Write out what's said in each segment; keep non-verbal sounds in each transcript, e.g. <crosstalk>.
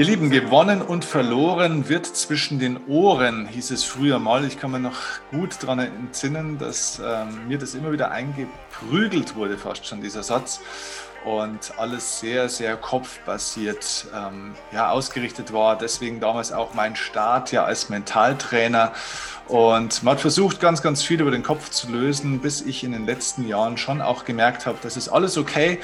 Ihr Lieben, gewonnen und verloren wird zwischen den Ohren, hieß es früher mal. Ich kann mir noch gut daran entsinnen, dass ähm, mir das immer wieder eingeprügelt wurde, fast schon dieser Satz. Und alles sehr, sehr kopfbasiert ähm, ja, ausgerichtet war. Deswegen damals auch mein Start ja als Mentaltrainer. Und man hat versucht, ganz, ganz viel über den Kopf zu lösen, bis ich in den letzten Jahren schon auch gemerkt habe, das ist alles okay,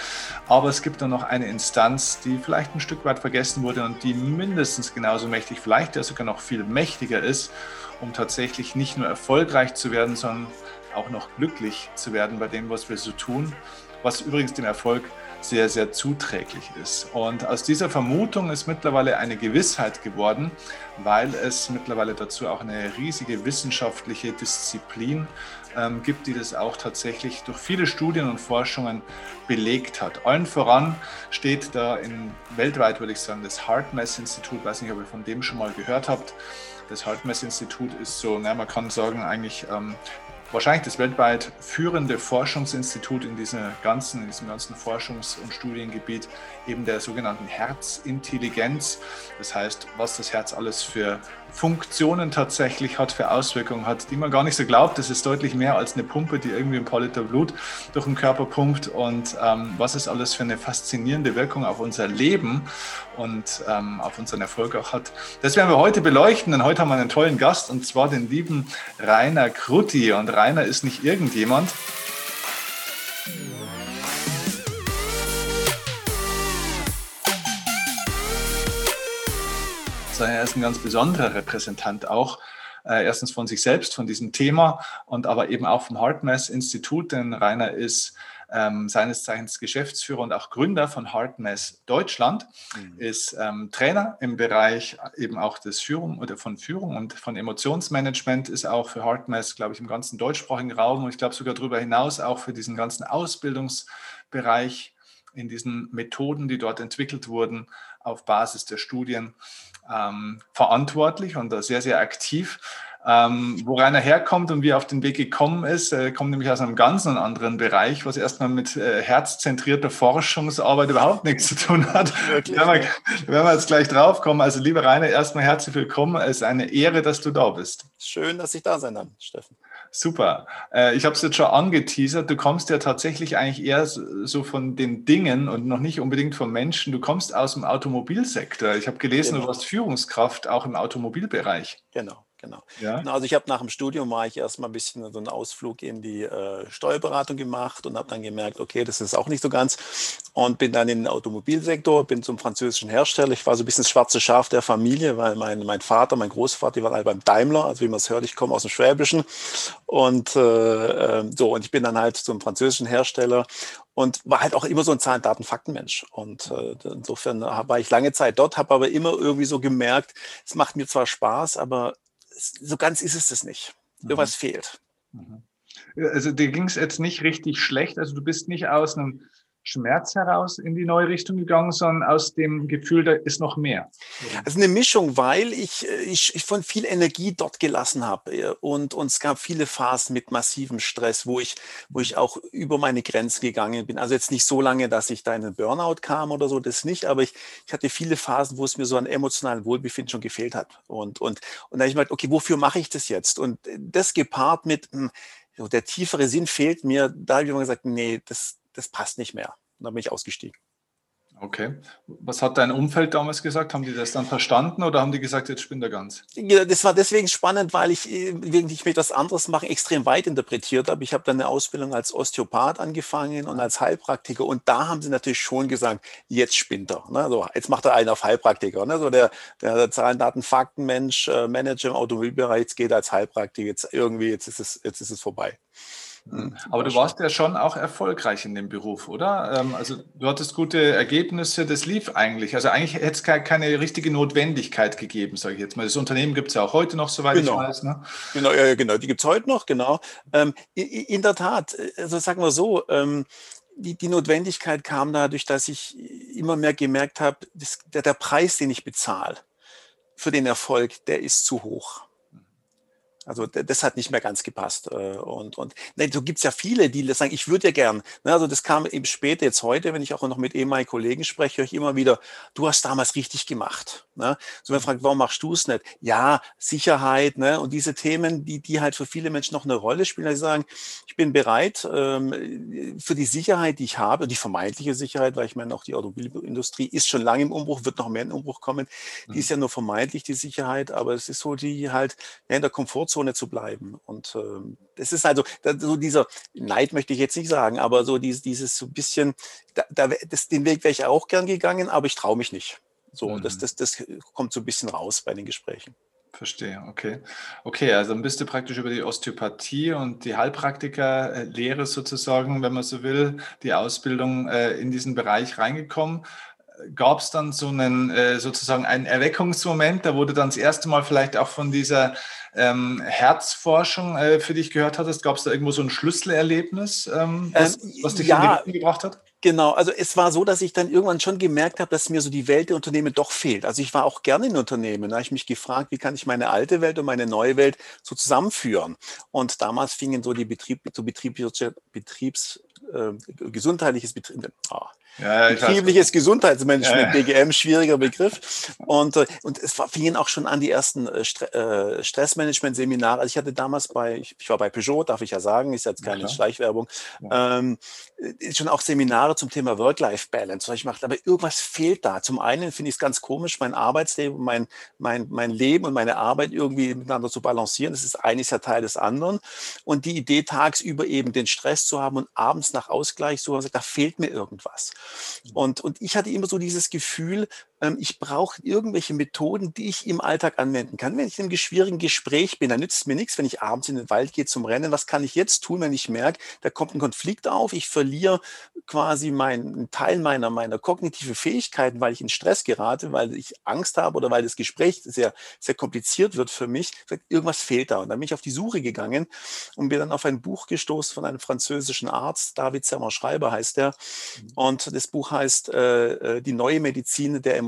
aber es gibt dann noch eine Instanz, die vielleicht ein Stück weit vergessen wurde und die mindestens genauso mächtig, vielleicht ja sogar noch viel mächtiger ist, um tatsächlich nicht nur erfolgreich zu werden, sondern auch noch glücklich zu werden bei dem, was wir so tun, was übrigens dem Erfolg sehr, sehr zuträglich ist. Und aus dieser Vermutung ist mittlerweile eine Gewissheit geworden, weil es mittlerweile dazu auch eine riesige wissenschaftliche Disziplin ähm, gibt, die das auch tatsächlich durch viele Studien und Forschungen belegt hat. Allen voran steht da in weltweit, würde ich sagen, das HeartMath-Institut, weiß nicht, ob ihr von dem schon mal gehört habt. Das HeartMath-Institut ist so, na, man kann sagen, eigentlich ähm, wahrscheinlich das weltweit führende Forschungsinstitut in, dieser ganzen, in diesem ganzen Forschungs- und Studiengebiet eben der sogenannten Herzintelligenz. Das heißt, was das Herz alles für Funktionen tatsächlich hat, für Auswirkungen hat, die man gar nicht so glaubt. Das ist deutlich mehr als eine Pumpe, die irgendwie ein paar Liter Blut durch den Körper pumpt und ähm, was es alles für eine faszinierende Wirkung auf unser Leben und ähm, auf unseren Erfolg auch hat. Das werden wir heute beleuchten, denn heute haben wir einen tollen Gast und zwar den lieben Rainer Krutti. Und Rainer ist nicht irgendjemand, sondern er ist ein ganz besonderer Repräsentant auch. Äh, erstens von sich selbst, von diesem Thema und aber eben auch vom HeartMath Institut, denn Rainer ist ähm, seines Zeichens Geschäftsführer und auch Gründer von HeartMath Deutschland, mhm. ist ähm, Trainer im Bereich eben auch des Führung oder von Führung und von Emotionsmanagement, ist auch für HeartMath, glaube ich, im ganzen deutschsprachigen Raum und ich glaube sogar darüber hinaus auch für diesen ganzen Ausbildungsbereich in diesen Methoden, die dort entwickelt wurden, auf Basis der Studien ähm, verantwortlich und sehr, sehr aktiv. Ähm, wo Rainer herkommt und wie er auf den Weg gekommen ist, er kommt nämlich aus einem ganz anderen Bereich, was erstmal mit äh, herzzentrierter Forschungsarbeit überhaupt nichts zu tun hat. Wirklich? Da werden, wir, werden wir jetzt gleich drauf kommen. Also lieber Rainer, erstmal herzlich willkommen. Es ist eine Ehre, dass du da bist. Schön, dass ich da sein darf, Steffen. Super. Äh, ich habe es jetzt schon angeteasert. Du kommst ja tatsächlich eigentlich eher so von den Dingen und noch nicht unbedingt vom Menschen. Du kommst aus dem Automobilsektor. Ich habe gelesen, genau. du warst Führungskraft auch im Automobilbereich. Genau genau. Ja? Also ich habe nach dem Studium war ich erstmal ein bisschen so einen Ausflug in die äh, Steuerberatung gemacht und habe dann gemerkt, okay, das ist auch nicht so ganz und bin dann in den Automobilsektor, bin zum französischen Hersteller. Ich war so ein bisschen das schwarze Schaf der Familie, weil mein, mein Vater, mein Großvater, die waren alle beim Daimler, also wie man es hört, ich komme aus dem Schwäbischen und äh, äh, so und ich bin dann halt zum französischen Hersteller und war halt auch immer so ein Zahlen, Daten, Faktenmensch. Und äh, insofern war ich lange Zeit dort, habe aber immer irgendwie so gemerkt, es macht mir zwar Spaß, aber so ganz ist es das nicht. Irgendwas mhm. fehlt. Mhm. Also dir ging es jetzt nicht richtig schlecht. Also du bist nicht aus einem Schmerz heraus in die neue Richtung gegangen, sondern aus dem Gefühl, da ist noch mehr? Also eine Mischung, weil ich, äh, ich, ich von viel Energie dort gelassen habe äh, und, und es gab viele Phasen mit massivem Stress, wo ich, wo ich auch über meine Grenzen gegangen bin. Also jetzt nicht so lange, dass ich da in einen Burnout kam oder so, das nicht, aber ich, ich hatte viele Phasen, wo es mir so an emotionalen Wohlbefinden schon gefehlt hat. Und, und, und da habe ich gedacht, okay, wofür mache ich das jetzt? Und das gepaart mit, hm, der tiefere Sinn fehlt mir, da habe ich immer gesagt, nee, das, das passt nicht mehr. Und dann bin ich ausgestiegen. Okay. Was hat dein Umfeld damals gesagt? Haben die das dann verstanden oder haben die gesagt, jetzt spinnt er ganz? Ja, das war deswegen spannend, weil ich, äh, während ich mir etwas anderes machen, extrem weit interpretiert habe. Ich habe dann eine Ausbildung als Osteopath angefangen und als Heilpraktiker und da haben sie natürlich schon gesagt, jetzt spinnt er. Ne? So, jetzt macht er einen auf Heilpraktiker. Ne? So der, der Zahlen, Daten, Fakten, Mensch, äh, Manager im Automobilbereich, jetzt geht er als Heilpraktiker, jetzt irgendwie, jetzt ist es, jetzt ist es vorbei. Hm. Aber du warst ja schon auch erfolgreich in dem Beruf, oder? Ähm, also du hattest gute Ergebnisse, das lief eigentlich. Also eigentlich hätte es keine richtige Notwendigkeit gegeben, sage ich jetzt mal. Das Unternehmen gibt es ja auch heute noch, soweit genau. ich weiß. Ne? Genau, ja, genau, die gibt es heute noch, genau. Ähm, in der Tat, also sagen wir so, ähm, die, die Notwendigkeit kam dadurch, dass ich immer mehr gemerkt habe, der, der Preis, den ich bezahle für den Erfolg, der ist zu hoch. Also das hat nicht mehr ganz gepasst. Äh, und, und nein, so gibt's ja viele, die sagen, ich würde ja gern. Ne, also das kam eben später, jetzt heute, wenn ich auch noch mit ehemaligen Kollegen spreche, höre ich immer wieder, du hast damals richtig gemacht. Ne? So man fragt, warum machst du es nicht? Ja, Sicherheit ne? und diese Themen, die, die halt für viele Menschen noch eine Rolle spielen. Also sagen, ich bin bereit ähm, für die Sicherheit, die ich habe, die vermeintliche Sicherheit, weil ich meine, auch die Automobilindustrie ist schon lange im Umbruch, wird noch mehr in Umbruch kommen. Die mhm. ist ja nur vermeintlich die Sicherheit, aber es ist so, die halt ja, in der Komfortzone zu bleiben. Und ähm, das ist also so dieser Neid möchte ich jetzt nicht sagen, aber so dieses, dieses so bisschen, da, da, das, den Weg wäre ich auch gern gegangen, aber ich traue mich nicht. So, mhm. das, das, das kommt so ein bisschen raus bei den Gesprächen. Verstehe, okay. Okay, also dann bist du praktisch über die Osteopathie und die Heilpraktikerlehre sozusagen, wenn man so will, die Ausbildung äh, in diesen Bereich reingekommen. Gab es dann so einen äh, sozusagen einen Erweckungsmoment, da wurde dann das erste Mal vielleicht auch von dieser ähm, Herzforschung äh, für dich gehört hattest? Gab es da irgendwo so ein Schlüsselerlebnis, ähm, was, ähm, was dich ja, in die Richtung gebracht hat? Genau, also es war so, dass ich dann irgendwann schon gemerkt habe, dass mir so die Welt der Unternehmen doch fehlt. Also ich war auch gerne in Unternehmen. Da habe ich mich gefragt, wie kann ich meine alte Welt und meine neue Welt so zusammenführen? Und damals fingen so die Betrieb, so Betrieb, Betriebs, äh, gesundheitliches Betrieb, oh, ja, Betriebliches Gesundheitsmanagement, ja, BGM, schwieriger Begriff. Und, äh, und es fingen auch schon an die ersten äh, äh, Stressmanagement-Seminare. Also ich hatte damals bei, ich, war bei Peugeot, darf ich ja sagen, ist jetzt keine Schleichwerbung, ähm, schon auch Seminare zum Thema Work-Life-Balance, was ich mache. Aber irgendwas fehlt da. Zum einen finde ich es ganz komisch, mein Arbeitsleben, mein, mein, mein Leben und meine Arbeit irgendwie miteinander zu balancieren. Das ist eines ja Teil des anderen. Und die Idee, tagsüber eben den Stress zu haben und abends nach Ausgleich so, da fehlt mir irgendwas. Und, und ich hatte immer so dieses Gefühl, ich brauche irgendwelche Methoden, die ich im Alltag anwenden kann. Wenn ich in einem schwierigen Gespräch bin, dann nützt es mir nichts, wenn ich abends in den Wald gehe zum Rennen. Was kann ich jetzt tun, wenn ich merke, da kommt ein Konflikt auf, ich verliere quasi meinen Teil meiner, meiner kognitive Fähigkeiten, weil ich in Stress gerate, weil ich Angst habe oder weil das Gespräch sehr, sehr kompliziert wird für mich. Irgendwas fehlt da. Und dann bin ich auf die Suche gegangen und bin dann auf ein Buch gestoßen von einem französischen Arzt, David Zimmer Schreiber heißt er. Mhm. Und das Buch heißt äh, äh Die neue Medizin der Emotionen.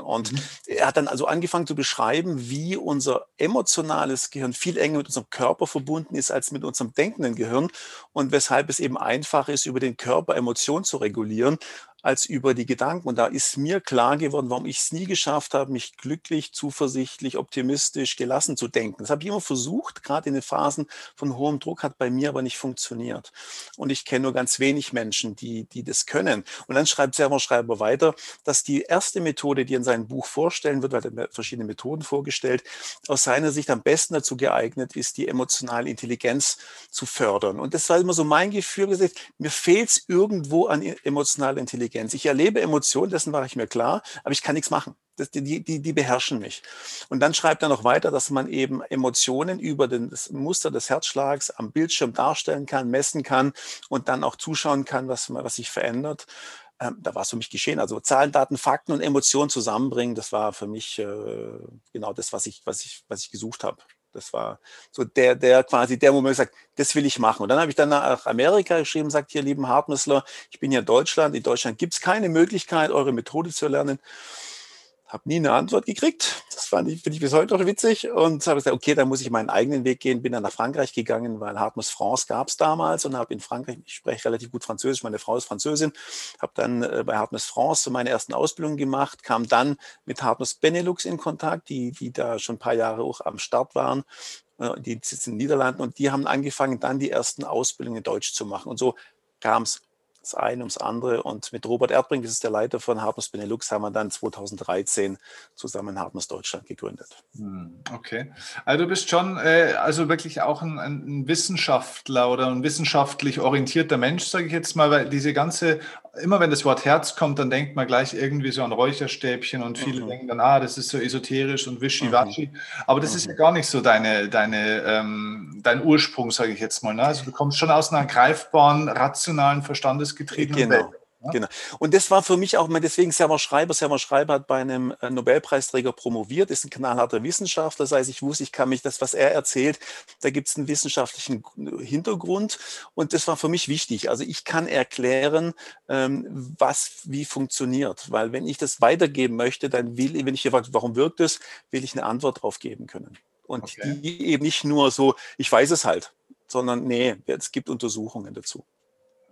Und mhm. er hat dann also angefangen zu beschreiben, wie unser emotionales Gehirn viel enger mit unserem Körper verbunden ist als mit unserem denkenden Gehirn und weshalb es eben einfach ist, über den Körper Emotionen zu regulieren als über die Gedanken. Und da ist mir klar geworden, warum ich es nie geschafft habe, mich glücklich, zuversichtlich, optimistisch, gelassen zu denken. Das habe ich immer versucht, gerade in den Phasen von hohem Druck, hat bei mir aber nicht funktioniert. Und ich kenne nur ganz wenig Menschen, die, die das können. Und dann schreibt Server Schreiber weiter, dass die erste Methode, die er in seinem Buch vorstellen wird, weil er verschiedene Methoden vorgestellt, aus seiner Sicht am besten dazu geeignet ist, die emotionale Intelligenz zu fördern. Und das war immer so mein Gefühl, gesagt, mir fehlt es irgendwo an emotionaler Intelligenz. Intelligenz. Ich erlebe Emotionen, dessen war ich mir klar, aber ich kann nichts machen. Das, die, die, die beherrschen mich. Und dann schreibt er noch weiter, dass man eben Emotionen über den, das Muster des Herzschlags am Bildschirm darstellen kann, messen kann und dann auch zuschauen kann, was, was sich verändert. Ähm, da war es für mich geschehen. Also Zahlen, Daten, Fakten und Emotionen zusammenbringen, das war für mich äh, genau das, was ich, was ich, was ich gesucht habe. Das war so der, der quasi der Moment, sagt, das will ich machen. Und dann habe ich dann nach Amerika geschrieben, sagt hier, lieben Hartmüssler, ich bin hier in Deutschland. In Deutschland gibt es keine Möglichkeit, eure Methode zu lernen habe nie eine Antwort gekriegt. Das fand ich, finde ich bis heute noch witzig und habe gesagt, okay, dann muss ich meinen eigenen Weg gehen. Bin dann nach Frankreich gegangen, weil Hartmus France gab es damals und habe in Frankreich, ich spreche relativ gut Französisch, meine Frau ist Französin, habe dann äh, bei Hartmus France meine ersten Ausbildungen gemacht, kam dann mit Hartmus Benelux in Kontakt, die, die da schon ein paar Jahre auch am Start waren. Äh, die sitzen in den Niederlanden und die haben angefangen, dann die ersten Ausbildungen in Deutsch zu machen. Und so kam es das eine ums andere. Und mit Robert Erdbrink, das ist der Leiter von Hartmus Benelux, haben wir dann 2013 zusammen Hartmus Deutschland gegründet. Hm, okay. Also du bist schon äh, also wirklich auch ein, ein, Wissenschaftler oder ein wissenschaftlich orientierter Mensch, sage ich jetzt mal, weil diese ganze, immer wenn das Wort Herz kommt, dann denkt man gleich irgendwie so an Räucherstäbchen und viele mhm. denken dann, ah, das ist so esoterisch und wischiwaschi. Mhm. Aber das mhm. ist ja gar nicht so deine, deine, ähm, dein Ursprung, sage ich jetzt mal. Ne? Also du kommst schon aus einer greifbaren, rationalen Verstandes getriebenen genau. Welt. Ja? Genau. Und das war für mich auch, deswegen Server Schreiber. Server Schreiber hat bei einem äh, Nobelpreisträger promoviert, ist ein knallharter Wissenschaftler. Das heißt, ich wusste, ich kann mich das, was er erzählt, da gibt es einen wissenschaftlichen Hintergrund. Und das war für mich wichtig. Also ich kann erklären, ähm, was wie funktioniert. Weil wenn ich das weitergeben möchte, dann will, wenn ich gefragt, warum wirkt es, will ich eine Antwort darauf geben können. Und okay. die eben nicht nur so, ich weiß es halt, sondern nee, es gibt Untersuchungen dazu.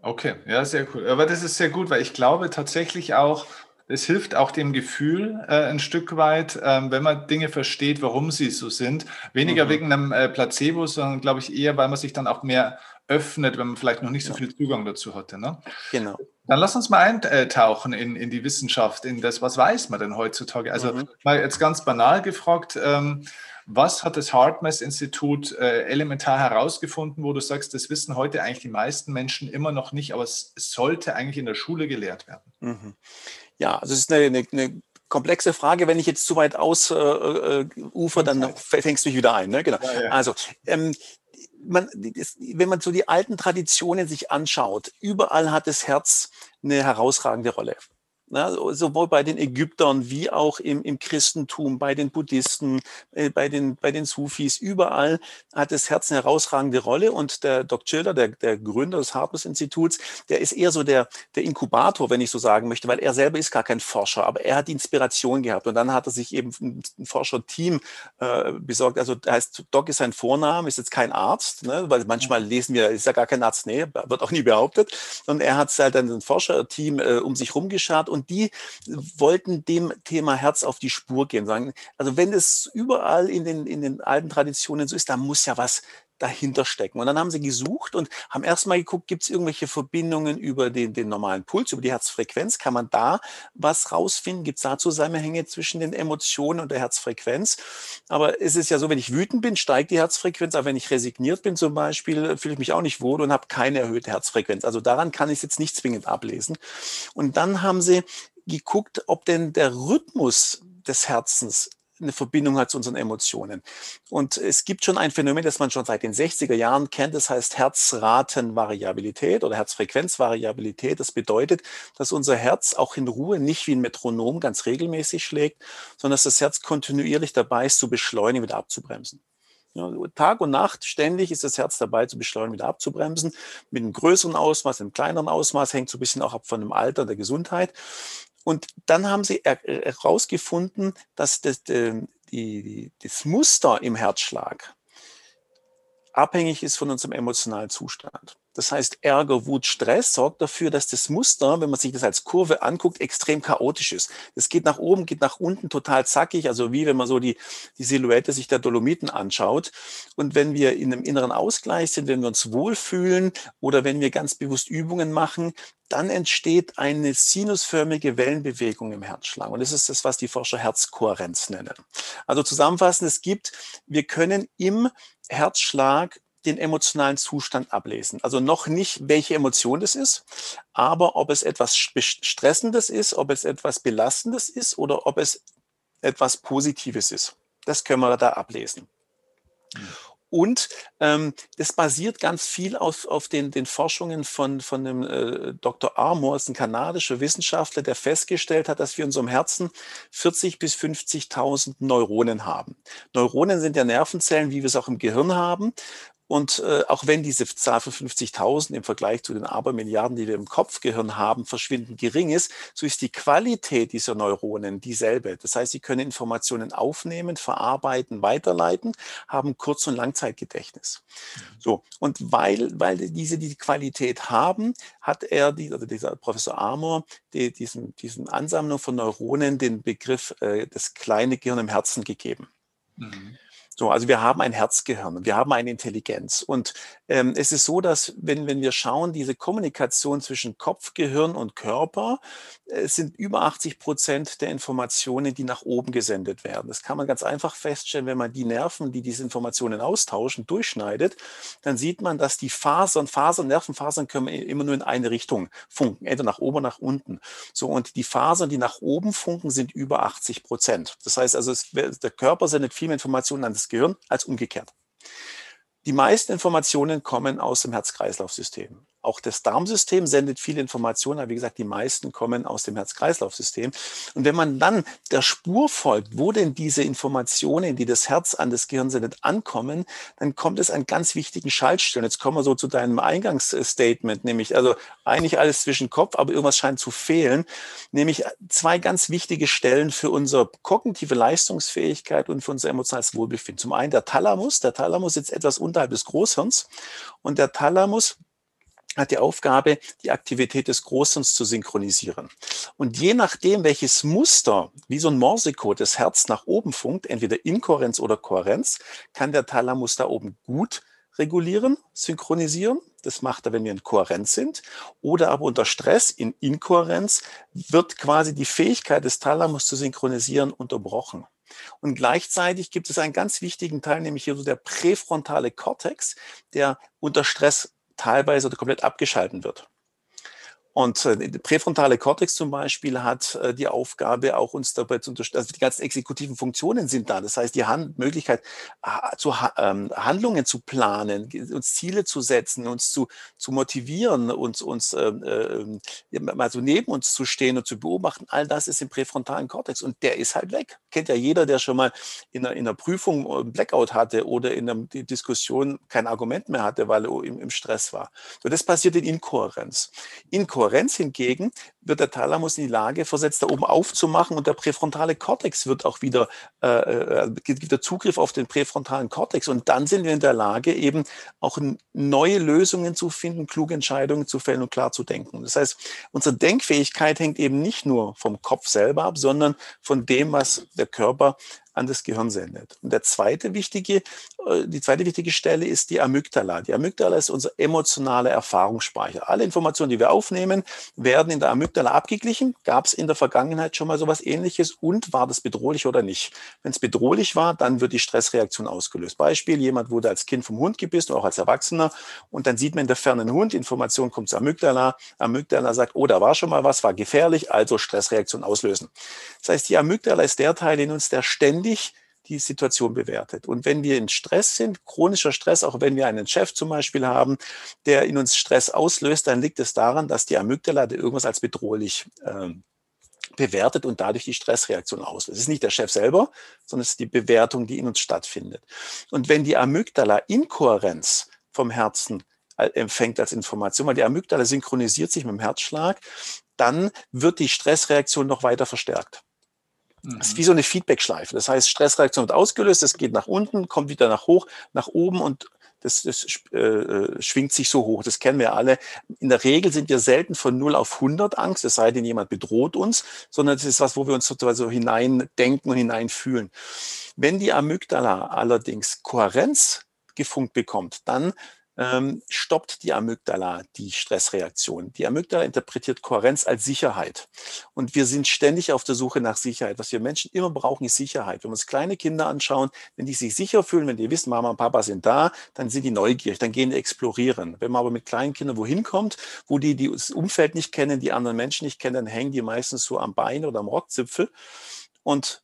Okay, ja, sehr cool. Aber das ist sehr gut, weil ich glaube tatsächlich auch, Es hilft auch dem Gefühl äh, ein Stück weit, ähm, wenn man Dinge versteht, warum sie so sind. Weniger mhm. wegen einem äh, Placebo, sondern glaube ich eher, weil man sich dann auch mehr öffnet, wenn man vielleicht noch nicht so viel Zugang dazu hatte. Ne? Genau. Dann lass uns mal eintauchen in, in die Wissenschaft, in das, was weiß man denn heutzutage? Also mhm. mal jetzt ganz banal gefragt, ähm, was hat das HeartMath-Institut äh, elementar herausgefunden, wo du sagst, das wissen heute eigentlich die meisten Menschen immer noch nicht, aber es, sollte eigentlich in der Schule gelehrt werden? Mhm. Ja, also es ist eine, eine, eine komplexe Frage. Wenn ich jetzt zu weit ausufer, äh, äh, dann fängst du mich wieder ein. Ne? Genau. Ja, ja. Also ähm, man, wenn man so die alten Traditionen sich anschaut, überall hat das Herz eine herausragende Rolle. Ja, sowohl bei den Ägyptern wie auch im, im Christentum, bei den Buddhisten, äh, bei, den, bei den Sufis, überall hat das Herz eine herausragende Rolle. Und der Doc Childer, der, der Gründer des Harpers-Instituts, der ist eher so der, der Inkubator, wenn ich so sagen möchte, weil er selber ist gar kein Forscher, aber er hat die Inspiration gehabt. Und dann hat er sich eben ein, ein Forscherteam äh, besorgt. Also heißt, Doc ist sein Vorname, ist jetzt kein Arzt, ne? weil manchmal lesen wir, ist ja gar kein Arzt, nee, wird auch nie behauptet. Und er hat halt dann ein Forscherteam äh, um sich rumgeschart und die wollten dem Thema Herz auf die Spur gehen. Sagen, also wenn es überall in den, in den alten Traditionen so ist, da muss ja was dahinter stecken. Und dann haben sie gesucht und haben erstmal geguckt, gibt es irgendwelche Verbindungen über den, den normalen Puls, über die Herzfrequenz? Kann man da was rausfinden? Gibt es da Zusammenhänge zwischen den Emotionen und der Herzfrequenz? Aber es ist ja so, wenn ich wütend bin, steigt die Herzfrequenz, aber wenn ich resigniert bin zum Beispiel, fühle ich mich auch nicht wohl und habe keine erhöhte Herzfrequenz. Also daran kann ich es jetzt nicht zwingend ablesen. Und dann haben sie geguckt, ob denn der Rhythmus des Herzens eine Verbindung hat zu unseren Emotionen. Und es gibt schon ein Phänomen, das man schon seit den 60er Jahren kennt, das heißt Herzratenvariabilität oder Herzfrequenzvariabilität. Das bedeutet, dass unser Herz auch in Ruhe nicht wie ein Metronom ganz regelmäßig schlägt, sondern dass das Herz kontinuierlich dabei ist, zu beschleunigen, wieder abzubremsen. Tag und Nacht ständig ist das Herz dabei, zu beschleunigen, wieder abzubremsen. Mit einem größeren Ausmaß, einem kleineren Ausmaß, hängt so ein bisschen auch ab von dem Alter der Gesundheit. Und dann haben sie herausgefunden, dass das, ähm, die, das Muster im Herzschlag abhängig ist von unserem emotionalen Zustand. Das heißt, Ärger, Wut, Stress sorgt dafür, dass das Muster, wenn man sich das als Kurve anguckt, extrem chaotisch ist. Es geht nach oben, geht nach unten total zackig, also wie wenn man so die, die Silhouette sich der Dolomiten anschaut. Und wenn wir in einem inneren Ausgleich sind, wenn wir uns wohlfühlen oder wenn wir ganz bewusst Übungen machen, dann entsteht eine sinusförmige Wellenbewegung im Herzschlag. Und das ist das, was die Forscher Herzkohärenz nennen. Also zusammenfassend, es gibt, wir können im Herzschlag den emotionalen Zustand ablesen. Also noch nicht, welche Emotion das ist, aber ob es etwas Stressendes ist, ob es etwas Belastendes ist oder ob es etwas Positives ist. Das können wir da ablesen. Und ähm, das basiert ganz viel auf, auf den, den Forschungen von, von dem äh, Dr. Armour, ist ein kanadischer Wissenschaftler, der festgestellt hat, dass wir in unserem Herzen 40 bis 50.000 Neuronen haben. Neuronen sind ja Nervenzellen, wie wir es auch im Gehirn haben. Und äh, auch wenn diese Zahl von 50.000 im Vergleich zu den Abermilliarden, die wir im Kopfgehirn haben, verschwindend gering ist, so ist die Qualität dieser Neuronen dieselbe. Das heißt, sie können Informationen aufnehmen, verarbeiten, weiterleiten, haben Kurz- und Langzeitgedächtnis. Mhm. So. Und weil, weil diese die Qualität haben, hat er, die, also dieser Professor Armour, die, diesen, diesen Ansammlung von Neuronen den Begriff äh, das kleine Gehirn im Herzen gegeben. Mhm. So, also wir haben ein Herzgehirn, wir haben eine Intelligenz. Und ähm, es ist so, dass wenn, wenn wir schauen, diese Kommunikation zwischen Kopf, Gehirn und Körper, es sind über 80 Prozent der Informationen, die nach oben gesendet werden. Das kann man ganz einfach feststellen, wenn man die Nerven, die diese Informationen austauschen, durchschneidet, dann sieht man, dass die Fasern, Fasern, Nervenfasern können immer nur in eine Richtung funken, entweder nach oben oder nach unten. So, und die Fasern, die nach oben funken, sind über 80 Prozent. Das heißt also, es, der Körper sendet viel mehr Informationen an das Gehirn als umgekehrt. Die meisten Informationen kommen aus dem Herz-Kreislauf-System. Auch das Darmsystem sendet viele Informationen, aber wie gesagt, die meisten kommen aus dem Herz-Kreislauf-System. Und wenn man dann der Spur folgt, wo denn diese Informationen, die das Herz an das Gehirn sendet, ankommen, dann kommt es an ganz wichtigen Schaltstellen. Jetzt kommen wir so zu deinem Eingangsstatement, nämlich also eigentlich alles zwischen Kopf, aber irgendwas scheint zu fehlen, nämlich zwei ganz wichtige Stellen für unsere kognitive Leistungsfähigkeit und für unser emotionales Wohlbefinden. Zum einen der Thalamus. Der Thalamus sitzt etwas unterhalb des Großhirns und der Thalamus hat die Aufgabe, die Aktivität des Großhirns zu synchronisieren. Und je nachdem, welches Muster, wie so ein Morsecode, das Herz nach oben funkt, entweder Inkohärenz oder Kohärenz, kann der Thalamus da oben gut regulieren, synchronisieren. Das macht er, wenn wir in Kohärenz sind. Oder aber unter Stress, in Inkohärenz, wird quasi die Fähigkeit des Thalamus zu synchronisieren unterbrochen. Und gleichzeitig gibt es einen ganz wichtigen Teil, nämlich hier so der präfrontale Kortex, der unter Stress teilweise oder komplett abgeschalten wird. Und äh, der präfrontale Kortex zum Beispiel hat äh, die Aufgabe, auch uns dabei zu unterstützen. Also die ganzen exekutiven Funktionen sind da. Das heißt, die Hand Möglichkeit, zu, ähm, Handlungen zu planen, uns Ziele zu setzen, uns zu, zu motivieren, uns, uns ähm, äh, mal so neben uns zu stehen und zu beobachten, all das ist im präfrontalen Kortex. Und der ist halt weg. Kennt ja jeder, der schon mal in einer, in einer Prüfung einen Blackout hatte oder in einer Diskussion kein Argument mehr hatte, weil er im, im Stress war. So, das passiert in Inkohärenz. Inkohärenz Kohärenz hingegen wird der Thalamus in die Lage versetzt, da oben aufzumachen und der präfrontale Kortex wird auch wieder, äh, äh gibt der Zugriff auf den präfrontalen Kortex und dann sind wir in der Lage, eben auch neue Lösungen zu finden, kluge Entscheidungen zu fällen und klar zu denken. Das heißt, unsere Denkfähigkeit hängt eben nicht nur vom Kopf selber ab, sondern von dem, was der Körper an das Gehirn sendet. Und der zweite wichtige, äh, die zweite wichtige Stelle ist die Amygdala. Die Amygdala ist unser emotionaler Erfahrungsspeicher. Alle Informationen, die wir aufnehmen, werden in der Amygdala abgeglichen. Gab es in der Vergangenheit schon mal sowas ähnliches und war das bedrohlich oder nicht? Wenn es bedrohlich war, dann wird die Stressreaktion ausgelöst. Beispiel, jemand wurde als Kind vom Hund gebissen, auch als Erwachsener, und dann sieht man in der Ferne einen Hund, Information kommt zur Amygdala, Amygdala sagt, oh, da war schon mal was, war gefährlich, also Stressreaktion auslösen. Das heißt, die Amygdala ist der Teil in uns, der ständig ständig die Situation bewertet. Und wenn wir in Stress sind, chronischer Stress, auch wenn wir einen Chef zum Beispiel haben, der in uns Stress auslöst, dann liegt es daran, dass die Amygdala irgendwas als bedrohlich äh, bewertet und dadurch die Stressreaktion auslöst. Es ist nicht der Chef selber, sondern es ist die Bewertung, die in uns stattfindet. Und wenn die Amygdala Inkohärenz vom Herzen äh, empfängt als Information, weil die Amygdala synchronisiert sich mit dem Herzschlag, dann wird die Stressreaktion noch weiter verstärkt. Das ist mhm. wie so eine Feedback-Schleife. Das heißt, Stressreaktion wird ausgelöst, es geht nach unten, kommt wieder nach hoch, nach oben und das, das äh, äh, schwingt sich so hoch. Das kennen wir alle. In der Regel sind wir selten von 0 auf 100 Angst, es sei denn, jemand bedroht uns, sondern das ist was, wo wir uns sozusagen so hineindenken und hineinfühlen. Wenn die Amygdala allerdings Kohärenz gefunkt bekommt, dann ähm, stoppt die Amygdala die Stressreaktion. Die Amygdala interpretiert Kohärenz als Sicherheit. Und wir sind ständig auf der Suche nach Sicherheit. Was wir Menschen immer brauchen, ist Sicherheit. Wenn wir uns kleine Kinder anschauen, wenn die sich sicher fühlen, wenn die wissen, Mama und Papa sind da, dann sind die neugierig, dann gehen die explorieren. Wenn man aber mit kleinen Kindern wohin kommt, wo die, die das Umfeld nicht kennen, die anderen Menschen nicht kennen, dann hängen die meistens so am Bein oder am Rockzipfel. Und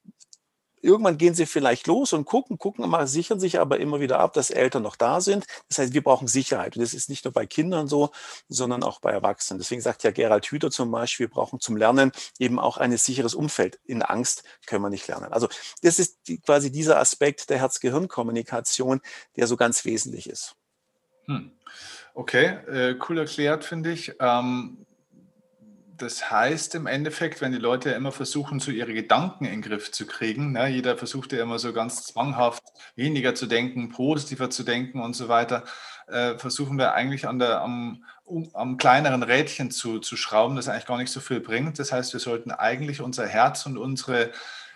Irgendwann gehen sie vielleicht los und gucken, gucken mal, sichern sich aber immer wieder ab, dass Eltern noch da sind. Das heißt, wir brauchen Sicherheit. Und das ist nicht nur bei Kindern so, sondern auch bei Erwachsenen. Deswegen sagt ja Gerald Hüther zum Beispiel, wir brauchen zum Lernen eben auch ein sicheres Umfeld. In Angst können wir nicht lernen. Also das ist die, quasi dieser Aspekt der Herz-Gehirn-Kommunikation, der so ganz wesentlich ist. Hm. Okay, äh, cool erklärt, finde ich. Ähm, das heißt im Endeffekt, wenn die Leute ja immer versuchen, so ihre Gedanken in den Griff zu kriegen, ne, jeder versucht ja immer so ganz zwanghaft weniger zu denken, positiver zu denken und so weiter, äh, versuchen wir eigentlich an der, am, um, am kleineren Rädchen zu, zu schrauben, das eigentlich gar nicht so viel bringt. Das heißt, wir sollten eigentlich unser Herz und unsere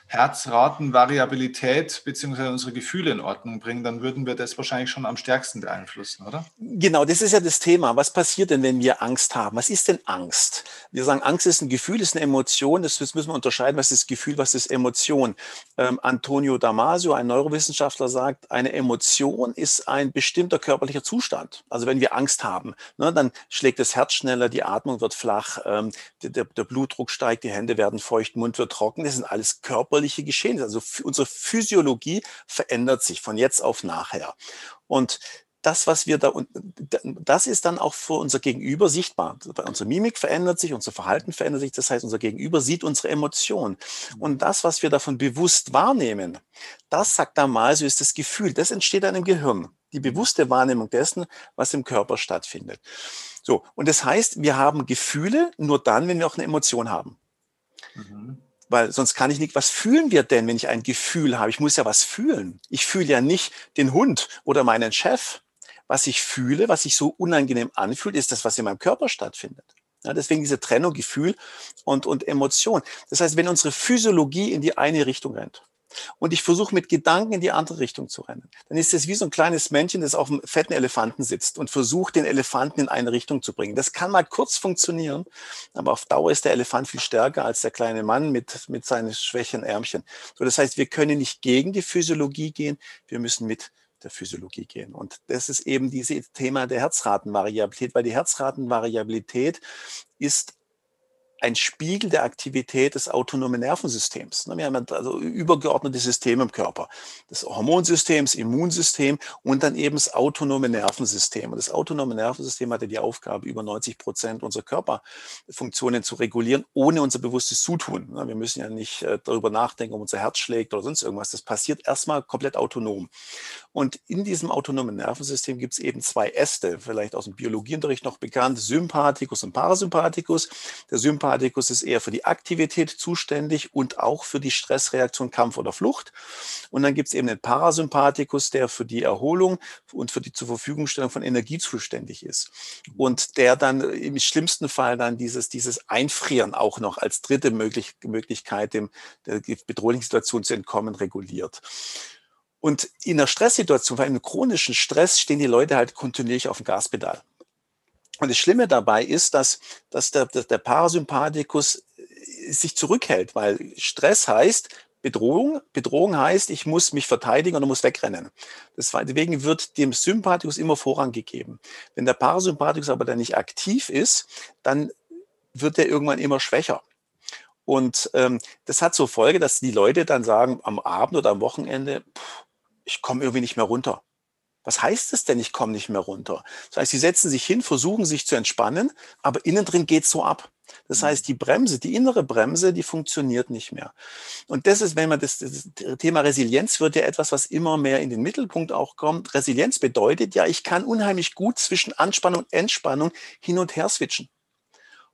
Herzratenvariabilität bzw. unsere Gefühle in Ordnung bringen, dann würden wir das wahrscheinlich schon am stärksten beeinflussen, oder? Genau, das ist ja das Thema. Was passiert denn, wenn wir Angst haben? Was ist denn Angst? Wir sagen, Angst ist ein Gefühl, ist eine Emotion. Das müssen wir unterscheiden, was ist Gefühl, was ist Emotion. Ähm, Antonio Damasio, ein Neurowissenschaftler, sagt, eine Emotion ist ein bestimmter körperlicher Zustand. Also wenn wir Angst haben, ne, dann schlägt das Herz schneller, die Atmung wird flach, ähm, der, der Blutdruck steigt, die Hände werden feucht, Mund wird trocken. Das sind alles Körper körperliche Geschehnisse. Also unsere Physiologie verändert sich von jetzt auf nachher. Und das, was wir da, und das ist dann auch für unser Gegenüber sichtbar. Unsere Mimik verändert sich, unser Verhalten verändert sich. Das heißt, unser Gegenüber sieht unsere Emotionen. Und das, was wir davon bewusst wahrnehmen, das sagt da mal, so ist das Gefühl. Das entsteht dann im Gehirn. Die bewusste Wahrnehmung dessen, was im Körper stattfindet. So. Und das heißt, wir haben Gefühle nur dann, wenn wir auch eine Emotion haben. Mhm weil sonst kann ich nicht, was fühlen wir denn, wenn ich ein Gefühl habe? Ich muss ja was fühlen. Ich fühle ja nicht den Hund oder meinen Chef, was ich fühle, was sich so unangenehm anfühlt, ist das, was in meinem Körper stattfindet. Ja, deswegen diese Trennung, Gefühl und, und Emotion. Das heißt, wenn unsere Physiologie in die eine Richtung rennt, und ich versuche mit Gedanken in die andere Richtung zu rennen, dann ist es wie so ein kleines Männchen, das auf einem fetten Elefanten sitzt und versucht, den Elefanten in eine Richtung zu bringen. Das kann mal kurz funktionieren, aber auf Dauer ist der Elefant viel stärker als der kleine Mann mit, mit seinen schwächen Ärmchen. So, das heißt, wir können nicht gegen die Physiologie gehen, wir müssen mit der Physiologie gehen. Und das ist eben dieses Thema der Herzratenvariabilität, weil die Herzratenvariabilität ist ein Spiegel der Aktivität des autonomen Nervensystems. Wir haben also übergeordnete Systeme im Körper. Das Hormonsystem, das Immunsystem und dann eben das autonome Nervensystem. Und das autonome Nervensystem hatte die Aufgabe, über 90 Prozent unserer Körperfunktionen zu regulieren, ohne unser bewusstes Zutun. Wir müssen ja nicht äh, darüber nachdenken, ob unser Herz schlägt oder sonst irgendwas. Das passiert erstmal komplett autonom. Und in diesem autonomen Nervensystem gibt es eben zwei Äste, vielleicht aus dem Biologieunterricht noch bekannt, Sympathikus und Parasympathikus. Der Sympathikus ist eher für die Aktivität zuständig und auch für die Stressreaktion Kampf oder Flucht. Und dann gibt es eben den Parasympathikus, der für die Erholung und für die zur Verfügungstellung von Energie zuständig ist. Und der dann im schlimmsten Fall dann dieses, dieses Einfrieren auch noch als dritte Möglich Möglichkeit, dem der bedrohlichen Situation zu entkommen, reguliert. Und in einer Stresssituation, bei einem chronischen Stress, stehen die Leute halt kontinuierlich auf dem Gaspedal. Und das Schlimme dabei ist, dass, dass der, der Parasympathikus äh, sich zurückhält, weil Stress heißt, Bedrohung. Bedrohung heißt, ich muss mich verteidigen oder muss wegrennen. Deswegen wird dem Sympathikus immer Vorrang gegeben. Wenn der Parasympathikus aber dann nicht aktiv ist, dann wird er irgendwann immer schwächer. Und ähm, das hat zur Folge, dass die Leute dann sagen, am Abend oder am Wochenende, pff, ich komme irgendwie nicht mehr runter. Was heißt es denn, ich komme nicht mehr runter? Das heißt, sie setzen sich hin, versuchen sich zu entspannen, aber innen drin geht so ab. Das mhm. heißt, die Bremse, die innere Bremse, die funktioniert nicht mehr. Und das ist, wenn man das, das Thema Resilienz wird ja etwas, was immer mehr in den Mittelpunkt auch kommt. Resilienz bedeutet ja, ich kann unheimlich gut zwischen Anspannung und Entspannung hin und her switchen.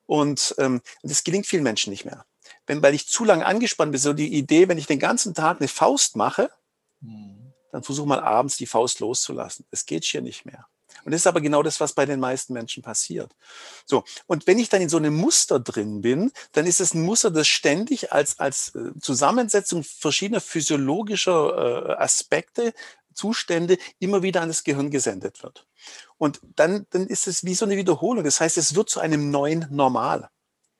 Und ähm, das gelingt vielen Menschen nicht mehr. Wenn, weil ich zu lange angespannt bin, so die Idee, wenn ich den ganzen Tag eine Faust mache, mhm dann versuch mal abends die Faust loszulassen. Es geht hier nicht mehr. Und das ist aber genau das, was bei den meisten Menschen passiert. So. Und wenn ich dann in so einem Muster drin bin, dann ist es ein Muster, das ständig als, als äh, Zusammensetzung verschiedener physiologischer äh, Aspekte, Zustände immer wieder an das Gehirn gesendet wird. Und dann, dann ist es wie so eine Wiederholung. Das heißt, es wird zu einem neuen Normal.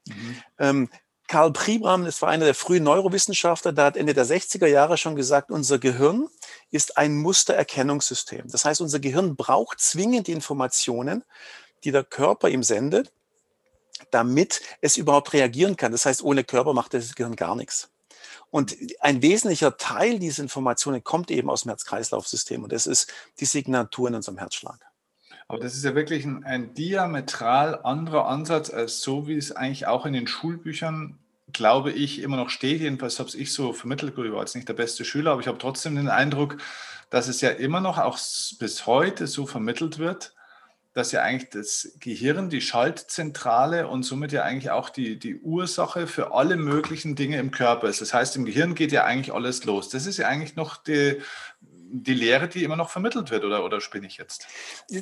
Mhm. Ähm, Karl Pribram, das war einer der frühen Neurowissenschaftler, der hat Ende der 60er Jahre schon gesagt, unser Gehirn ist ein Mustererkennungssystem. Das heißt, unser Gehirn braucht zwingend die Informationen, die der Körper ihm sendet, damit es überhaupt reagieren kann. Das heißt, ohne Körper macht das Gehirn gar nichts. Und ein wesentlicher Teil dieser Informationen kommt eben aus dem Herz-Kreislauf-System und das ist die Signatur in unserem Herzschlag. Aber das ist ja wirklich ein, ein, diametral anderer Ansatz als so, wie es eigentlich auch in den Schulbüchern glaube ich, immer noch steht. Jedenfalls habe ich so vermittelt. Ich war jetzt nicht der beste Schüler, aber ich habe trotzdem den Eindruck, dass es ja immer noch auch bis heute so vermittelt wird, dass ja eigentlich das Gehirn die Schaltzentrale und somit ja eigentlich auch die, die Ursache für alle möglichen Dinge im Körper ist. Das heißt, im Gehirn geht ja eigentlich alles los. Das ist ja eigentlich noch die, die Lehre, die immer noch vermittelt wird, oder, oder spinne ich jetzt?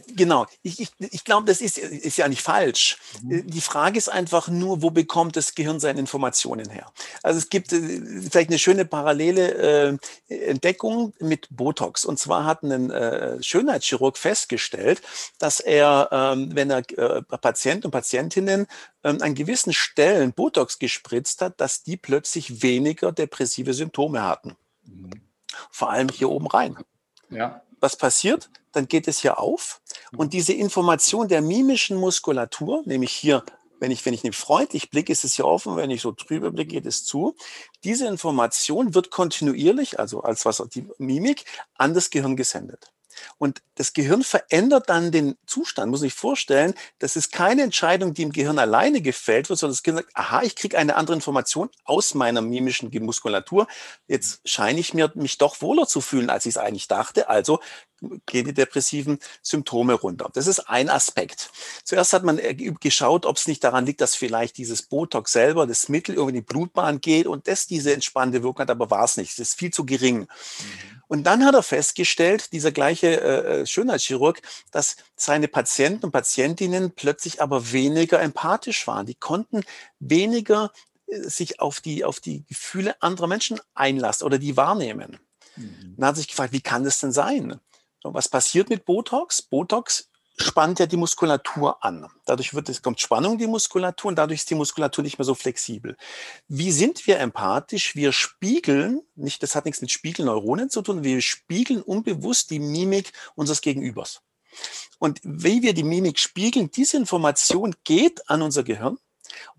Genau. Ich, ich, ich glaube, das ist, ist ja nicht falsch. Mhm. Die Frage ist einfach nur, wo bekommt das Gehirn seine Informationen her? Also es gibt äh, vielleicht eine schöne parallele äh, Entdeckung mit Botox. Und zwar hat ein äh, Schönheitschirurg festgestellt, dass er, ähm, wenn er äh, Patienten und Patientinnen ähm, an gewissen Stellen Botox gespritzt hat, dass die plötzlich weniger depressive Symptome hatten. Mhm vor allem hier oben rein. Ja. Was passiert? Dann geht es hier auf und diese Information der mimischen Muskulatur, nämlich hier, wenn ich, wenn ich nicht freundlich blicke, ist es hier offen, wenn ich so trübe blicke, geht es zu. Diese Information wird kontinuierlich, also als was die Mimik, an das Gehirn gesendet. Und das Gehirn verändert dann den Zustand, muss ich vorstellen, das ist keine Entscheidung, die im Gehirn alleine gefällt wird, sondern das Gehirn sagt, aha, ich kriege eine andere Information aus meiner mimischen Muskulatur. Jetzt scheine ich mir mich doch wohler zu fühlen, als ich es eigentlich dachte. Also gehen die depressiven Symptome runter. Das ist ein Aspekt. Zuerst hat man äh, geschaut, ob es nicht daran liegt, dass vielleicht dieses Botox selber, das Mittel irgendwie in die Blutbahn geht und das diese entspannende Wirkung hat, aber war es nicht. Das ist viel zu gering. Mhm. Und dann hat er festgestellt, dieser gleiche äh, äh, Schönheitschirurg, dass seine Patienten und Patientinnen plötzlich aber weniger empathisch waren. Die konnten weniger äh, sich auf die, auf die Gefühle anderer Menschen einlassen oder die wahrnehmen. Mhm. Dann hat sich gefragt, wie kann das denn sein? Und was passiert mit Botox? Botox spannt ja die Muskulatur an. Dadurch wird, es kommt Spannung in die Muskulatur und dadurch ist die Muskulatur nicht mehr so flexibel. Wie sind wir empathisch? Wir spiegeln, nicht, das hat nichts mit Spiegelneuronen zu tun, wir spiegeln unbewusst die Mimik unseres Gegenübers. Und wie wir die Mimik spiegeln, diese Information geht an unser Gehirn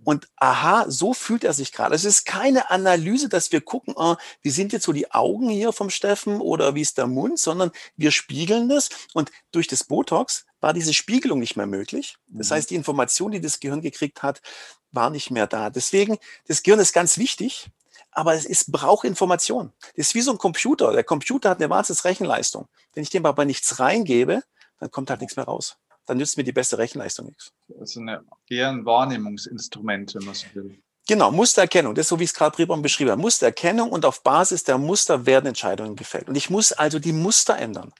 und aha, so fühlt er sich gerade. Es ist keine Analyse, dass wir gucken, oh, wie sind jetzt so die Augen hier vom Steffen oder wie ist der Mund, sondern wir spiegeln das. Und durch das Botox war diese Spiegelung nicht mehr möglich. Das mhm. heißt, die Information, die das Gehirn gekriegt hat, war nicht mehr da. Deswegen, das Gehirn ist ganz wichtig, aber es ist, braucht Information. Das ist wie so ein Computer. Der Computer hat eine wahnsinnige Rechenleistung. Wenn ich dem aber nichts reingebe, dann kommt halt nichts mehr raus dann nützt mir die beste Rechenleistung nichts. Also eine, eher ein Wahrnehmungsinstrument, wenn man so will. Genau, Mustererkennung, das ist so, wie es Karl Priebaum beschrieben hat. Mustererkennung und auf Basis der Muster werden Entscheidungen gefällt. Und ich muss also die Muster ändern.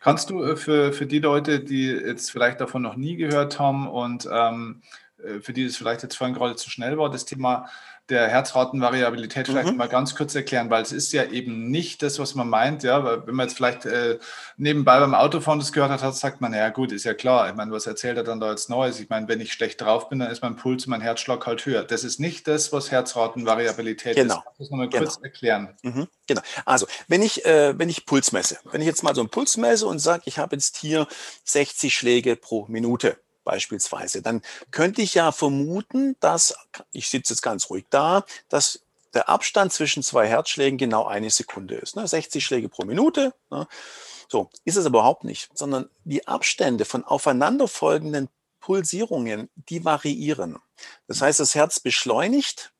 Kannst du äh, für, für die Leute, die jetzt vielleicht davon noch nie gehört haben und ähm, äh, für die es vielleicht jetzt vorhin gerade zu schnell war, das Thema der Herzratenvariabilität vielleicht mhm. mal ganz kurz erklären, weil es ist ja eben nicht das, was man meint. Ja, weil wenn man jetzt vielleicht äh, nebenbei beim Autofahren das gehört hat, sagt man, ja gut, ist ja klar. Ich meine, was erzählt er dann da jetzt Neues? Ich meine, wenn ich schlecht drauf bin, dann ist mein Puls, mein Herzschlag halt höher. Das ist nicht das, was Herzratenvariabilität genau. ist. Das muss man mal kurz genau. erklären. Mhm. Genau. Also, wenn ich, äh, wenn ich Puls messe, wenn ich jetzt mal so einen Puls messe und sage, ich habe jetzt hier 60 Schläge pro Minute, beispielsweise, dann könnte ich ja vermuten, dass, ich sitze jetzt ganz ruhig da, dass der Abstand zwischen zwei Herzschlägen genau eine Sekunde ist. Ne? 60 Schläge pro Minute. Ne? So, ist es überhaupt nicht, sondern die Abstände von aufeinanderfolgenden Pulsierungen, die variieren. Das heißt, das Herz beschleunigt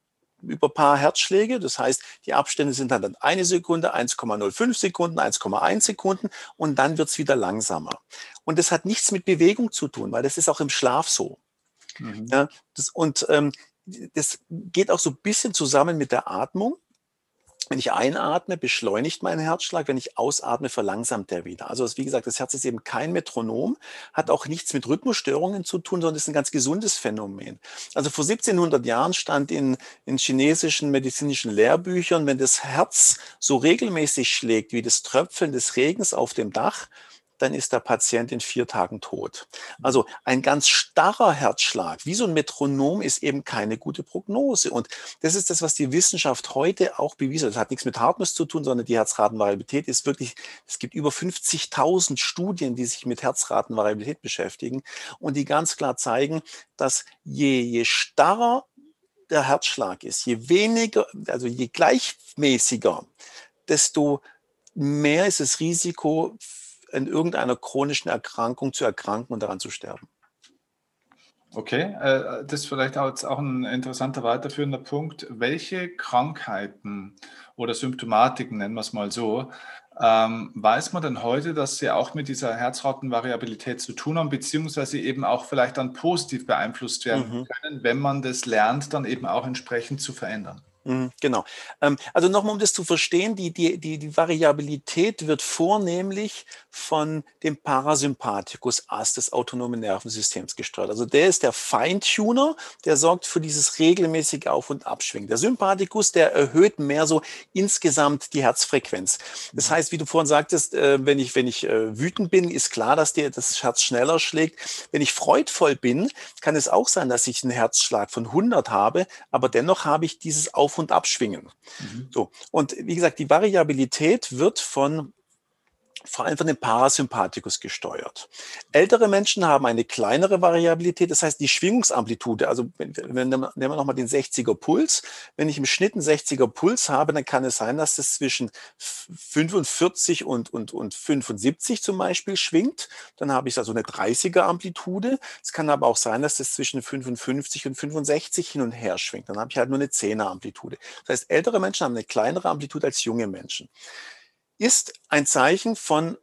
über paar Herzschläge. Das heißt, die Abstände sind dann eine Sekunde, 1,05 Sekunden, 1,1 Sekunden und dann wird es wieder langsamer. Und das hat nichts mit Bewegung zu tun, weil das ist auch im Schlaf so. Mhm. Ja, das, und ähm, das geht auch so ein bisschen zusammen mit der Atmung. Wenn ich einatme, beschleunigt mein Herzschlag. Wenn ich ausatme, verlangsamt der wieder. Also wie gesagt, das Herz ist eben kein Metronom, hat auch nichts mit Rhythmusstörungen zu tun, sondern ist ein ganz gesundes Phänomen. Also vor 1700 Jahren stand in, in chinesischen medizinischen Lehrbüchern, wenn das Herz so regelmäßig schlägt wie das Tröpfeln des Regens auf dem Dach, dann ist der Patient in vier Tagen tot. Also ein ganz starrer Herzschlag, wie so ein Metronom, ist eben keine gute Prognose. Und das ist das, was die Wissenschaft heute auch bewiesen hat. Das hat nichts mit Hartmus zu tun, sondern die Herzratenvariabilität ist wirklich, es gibt über 50.000 Studien, die sich mit Herzratenvariabilität beschäftigen und die ganz klar zeigen, dass je, je starrer der Herzschlag ist, je weniger, also je gleichmäßiger, desto mehr ist das Risiko in irgendeiner chronischen Erkrankung zu erkranken und daran zu sterben. Okay, äh, das ist vielleicht auch, auch ein interessanter weiterführender Punkt. Welche Krankheiten oder Symptomatiken, nennen wir es mal so, ähm, weiß man denn heute, dass sie auch mit dieser Herzratenvariabilität zu tun haben, beziehungsweise eben auch vielleicht dann positiv beeinflusst werden mhm. können, wenn man das lernt, dann eben auch entsprechend zu verändern? Mhm, genau. Ähm, also nochmal, um das zu verstehen, die, die, die, die Variabilität wird vornehmlich von dem Parasympathikus Ast des autonomen Nervensystems gesteuert. Also der ist der Feintuner, der sorgt für dieses regelmäßige Auf- und Abschwingen. Der Sympathikus, der erhöht mehr so insgesamt die Herzfrequenz. Das mhm. heißt, wie du vorhin sagtest, äh, wenn ich, wenn ich äh, wütend bin, ist klar, dass dir das Herz schneller schlägt. Wenn ich freudvoll bin, kann es auch sein, dass ich einen Herzschlag von 100 habe, aber dennoch habe ich dieses Auf- und Abschwingen. Mhm. So. Und wie gesagt, die Variabilität wird von vor allem von dem Parasympathikus gesteuert. Ältere Menschen haben eine kleinere Variabilität, das heißt die Schwingungsamplitude, also wenn, wenn, nehmen wir nochmal den 60er Puls, wenn ich im Schnitt einen 60er Puls habe, dann kann es sein, dass das zwischen 45 und, und, und 75 zum Beispiel schwingt, dann habe ich also eine 30er Amplitude, es kann aber auch sein, dass das zwischen 55 und 65 hin und her schwingt, dann habe ich halt nur eine 10er Amplitude. Das heißt, ältere Menschen haben eine kleinere Amplitude als junge Menschen ist ein Zeichen von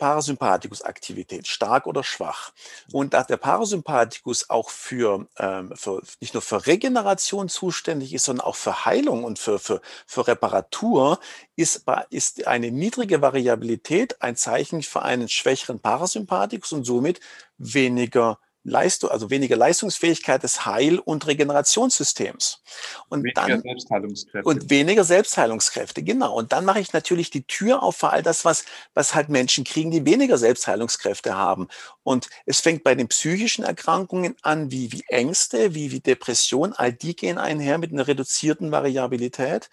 Parasympathikusaktivität, stark oder schwach. Und da der Parasympathikus auch für, ähm, für nicht nur für Regeneration zuständig ist, sondern auch für Heilung und für, für, für Reparatur, ist, ist eine niedrige Variabilität ein Zeichen für einen schwächeren Parasympathikus und somit weniger Leistung, also weniger Leistungsfähigkeit des Heil- und Regenerationssystems. Und weniger dann, Selbstheilungskräfte. Und weniger Selbstheilungskräfte, genau. Und dann mache ich natürlich die Tür auf für all das, was, was halt Menschen kriegen, die weniger Selbstheilungskräfte haben. Und es fängt bei den psychischen Erkrankungen an, wie, wie Ängste, wie, wie Depression, all die gehen einher mit einer reduzierten Variabilität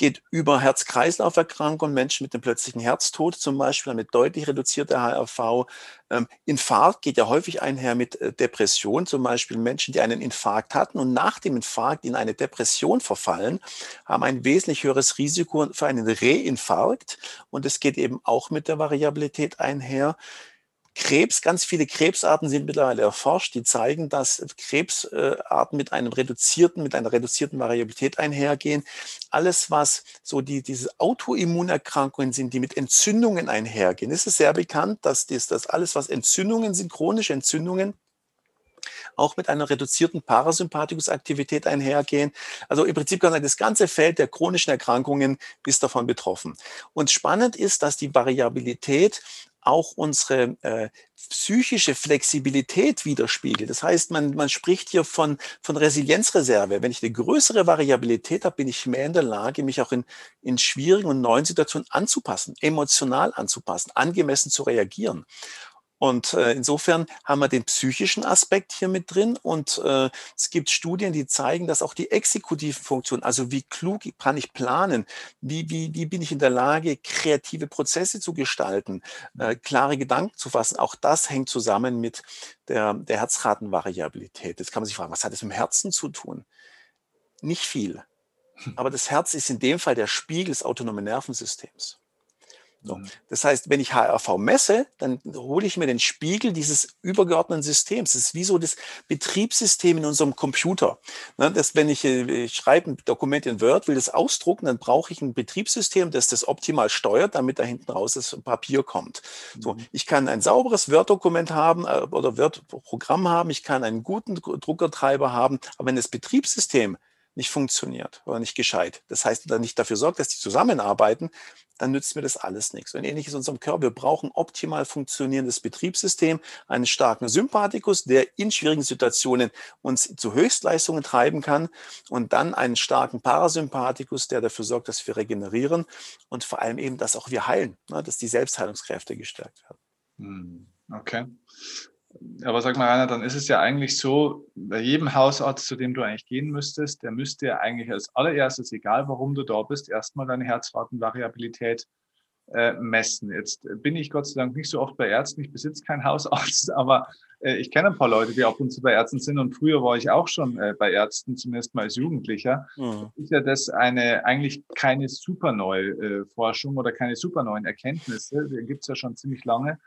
geht über Herz-Kreislauf-Erkrankungen, Menschen mit dem plötzlichen Herztod zum Beispiel, mit deutlich reduzierter HRV. Ähm, Infarkt geht ja häufig einher mit äh, Depression, zum Beispiel Menschen, die einen Infarkt hatten und nach dem Infarkt in eine Depression verfallen, haben ein wesentlich höheres Risiko für einen Reinfarkt. Und es geht eben auch mit der Variabilität einher. Krebs, ganz viele Krebsarten sind mittlerweile erforscht, die zeigen, dass Krebsarten mit einem reduzierten, mit einer reduzierten Variabilität einhergehen. Alles, was so die, diese Autoimmunerkrankungen sind, die mit Entzündungen einhergehen, ist es sehr bekannt, dass das, dass alles, was Entzündungen sind, chronische Entzündungen, auch mit einer reduzierten Parasympathikusaktivität einhergehen. Also im Prinzip kann man sagen, das ganze Feld der chronischen Erkrankungen ist davon betroffen. Und spannend ist, dass die Variabilität auch unsere äh, psychische Flexibilität widerspiegelt. Das heißt, man, man spricht hier von, von Resilienzreserve. Wenn ich eine größere Variabilität habe, bin ich mehr in der Lage, mich auch in, in schwierigen und neuen Situationen anzupassen, emotional anzupassen, angemessen zu reagieren. Und äh, insofern haben wir den psychischen Aspekt hier mit drin. Und äh, es gibt Studien, die zeigen, dass auch die exekutiven Funktionen, also wie klug kann ich planen, wie, wie, wie bin ich in der Lage, kreative Prozesse zu gestalten, äh, klare Gedanken zu fassen, auch das hängt zusammen mit der, der Herzratenvariabilität. Jetzt kann man sich fragen, was hat das mit dem Herzen zu tun? Nicht viel. <laughs> Aber das Herz ist in dem Fall der Spiegel des autonomen Nervensystems. So. Mhm. Das heißt, wenn ich HRV messe, dann hole ich mir den Spiegel dieses übergeordneten Systems. Das ist wie so das Betriebssystem in unserem Computer. Ne, wenn ich, äh, ich schreibe ein Dokument in Word, will das ausdrucken, dann brauche ich ein Betriebssystem, das das optimal steuert, damit da hinten raus das Papier kommt. So, mhm. ich kann ein sauberes Word-Dokument haben äh, oder Word-Programm haben, ich kann einen guten Druckertreiber haben, aber wenn das Betriebssystem nicht funktioniert oder nicht gescheit. Das heißt, dann nicht dafür sorgt, dass die zusammenarbeiten, dann nützt mir das alles nichts. Und ähnlich ist unserem Körper. Wir brauchen optimal funktionierendes Betriebssystem, einen starken Sympathikus, der in schwierigen Situationen uns zu Höchstleistungen treiben kann und dann einen starken Parasympathikus, der dafür sorgt, dass wir regenerieren und vor allem eben, dass auch wir heilen, ne, dass die Selbstheilungskräfte gestärkt werden. Hm, okay. Aber sag mal, Rainer, dann ist es ja eigentlich so, bei jedem Hausarzt, zu dem du eigentlich gehen müsstest, der müsste ja eigentlich als allererstes, egal warum du da bist, erstmal deine Herzratenvariabilität äh, messen. Jetzt bin ich Gott sei Dank nicht so oft bei Ärzten, ich besitze keinen Hausarzt, <laughs> aber äh, ich kenne ein paar Leute, die ab und zu bei Ärzten sind und früher war ich auch schon äh, bei Ärzten, zumindest mal als Jugendlicher. Mhm. Ist ja das eine eigentlich keine super neue äh, Forschung oder keine super neuen Erkenntnisse, die gibt es ja schon ziemlich lange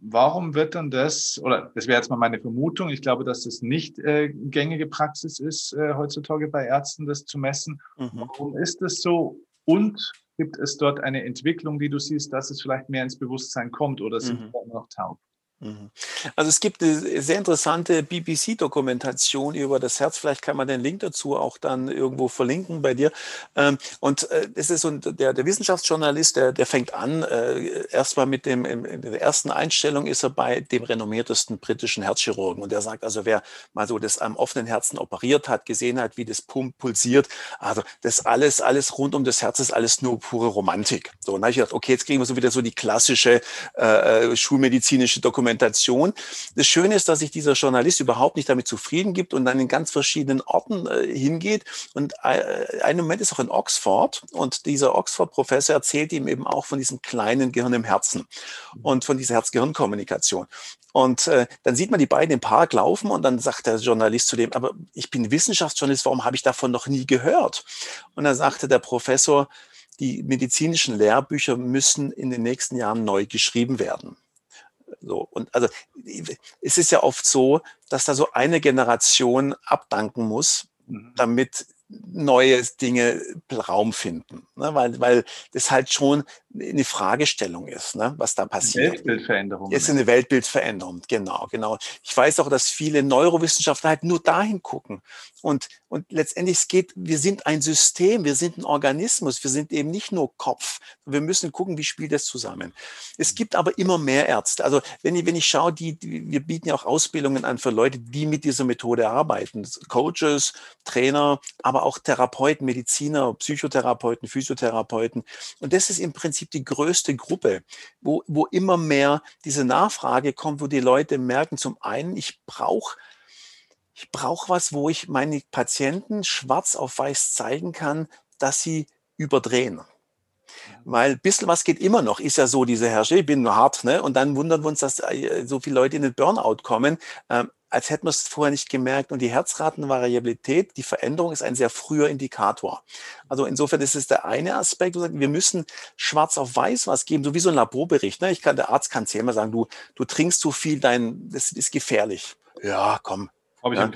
warum wird dann das, oder das wäre jetzt mal meine Vermutung, ich glaube, dass das nicht äh, gängige Praxis ist, äh, heutzutage bei Ärzten das zu messen. Mhm. Warum ist das so? Und gibt es dort eine Entwicklung, die du siehst, dass es vielleicht mehr ins Bewusstsein kommt oder sind mhm. wir noch taub? Mhm. Also es gibt eine sehr interessante BBC-Dokumentation über das Herz. Vielleicht kann man den Link dazu auch dann irgendwo verlinken bei dir. Ähm, und äh, es ist so der, der Wissenschaftsjournalist, der, der fängt an, äh, erstmal mit dem, in der ersten Einstellung ist er bei dem renommiertesten britischen Herzchirurgen. Und der sagt also, wer mal so das am offenen Herzen operiert hat, gesehen hat, wie das Pump pulsiert, also das alles, alles rund um das Herz ist alles nur pure Romantik. So, und dann habe ich gedacht, okay, jetzt kriegen wir so wieder so die klassische äh, äh schulmedizinische Dokumentation Dokumentation. Das Schöne ist, dass sich dieser Journalist überhaupt nicht damit zufrieden gibt und dann in ganz verschiedenen Orten äh, hingeht. Und äh, ein Moment ist auch in Oxford und dieser Oxford-Professor erzählt ihm eben auch von diesem kleinen Gehirn im Herzen und von dieser Herz-Gehirn-Kommunikation. Und äh, dann sieht man die beiden im Park laufen und dann sagt der Journalist zu dem, aber ich bin Wissenschaftsjournalist, warum habe ich davon noch nie gehört? Und dann sagte der Professor, die medizinischen Lehrbücher müssen in den nächsten Jahren neu geschrieben werden. So, und also es ist ja oft so, dass da so eine Generation abdanken muss, mhm. damit neue Dinge Raum finden. Ne? Weil, weil das halt schon eine Fragestellung ist, ne, was da passiert. Weltbildveränderung. Ist eine Weltbildveränderung, genau, genau. Ich weiß auch, dass viele Neurowissenschaftler halt nur dahin gucken. Und, und letztendlich es geht, wir sind ein System, wir sind ein Organismus, wir sind eben nicht nur Kopf. Wir müssen gucken, wie spielt das zusammen. Es gibt aber immer mehr Ärzte. Also wenn ich, wenn ich schaue, die, die, wir bieten ja auch Ausbildungen an für Leute, die mit dieser Methode arbeiten. Coaches, Trainer, aber auch Therapeuten, Mediziner, Psychotherapeuten, Physiotherapeuten. Und das ist im Prinzip die größte Gruppe, wo, wo immer mehr diese Nachfrage kommt, wo die Leute merken, zum einen, ich brauche ich brauche was, wo ich meine Patienten schwarz auf weiß zeigen kann, dass sie überdrehen. Weil ein bisschen was geht immer noch, ist ja so, diese Herrsche, ich bin nur hart, ne? Und dann wundern wir uns, dass äh, so viele Leute in den Burnout kommen, ähm, als hätten wir es vorher nicht gemerkt. Und die Herzratenvariabilität, die Veränderung ist ein sehr früher Indikator. Also insofern ist es der eine Aspekt, wir müssen schwarz auf weiß was geben, so wie so ein Laborbericht. Ne? Ich kann, der Arzt kann es ja immer sagen, du, du trinkst zu viel, dein, das ist gefährlich. Ja, komm. Habe ich ja?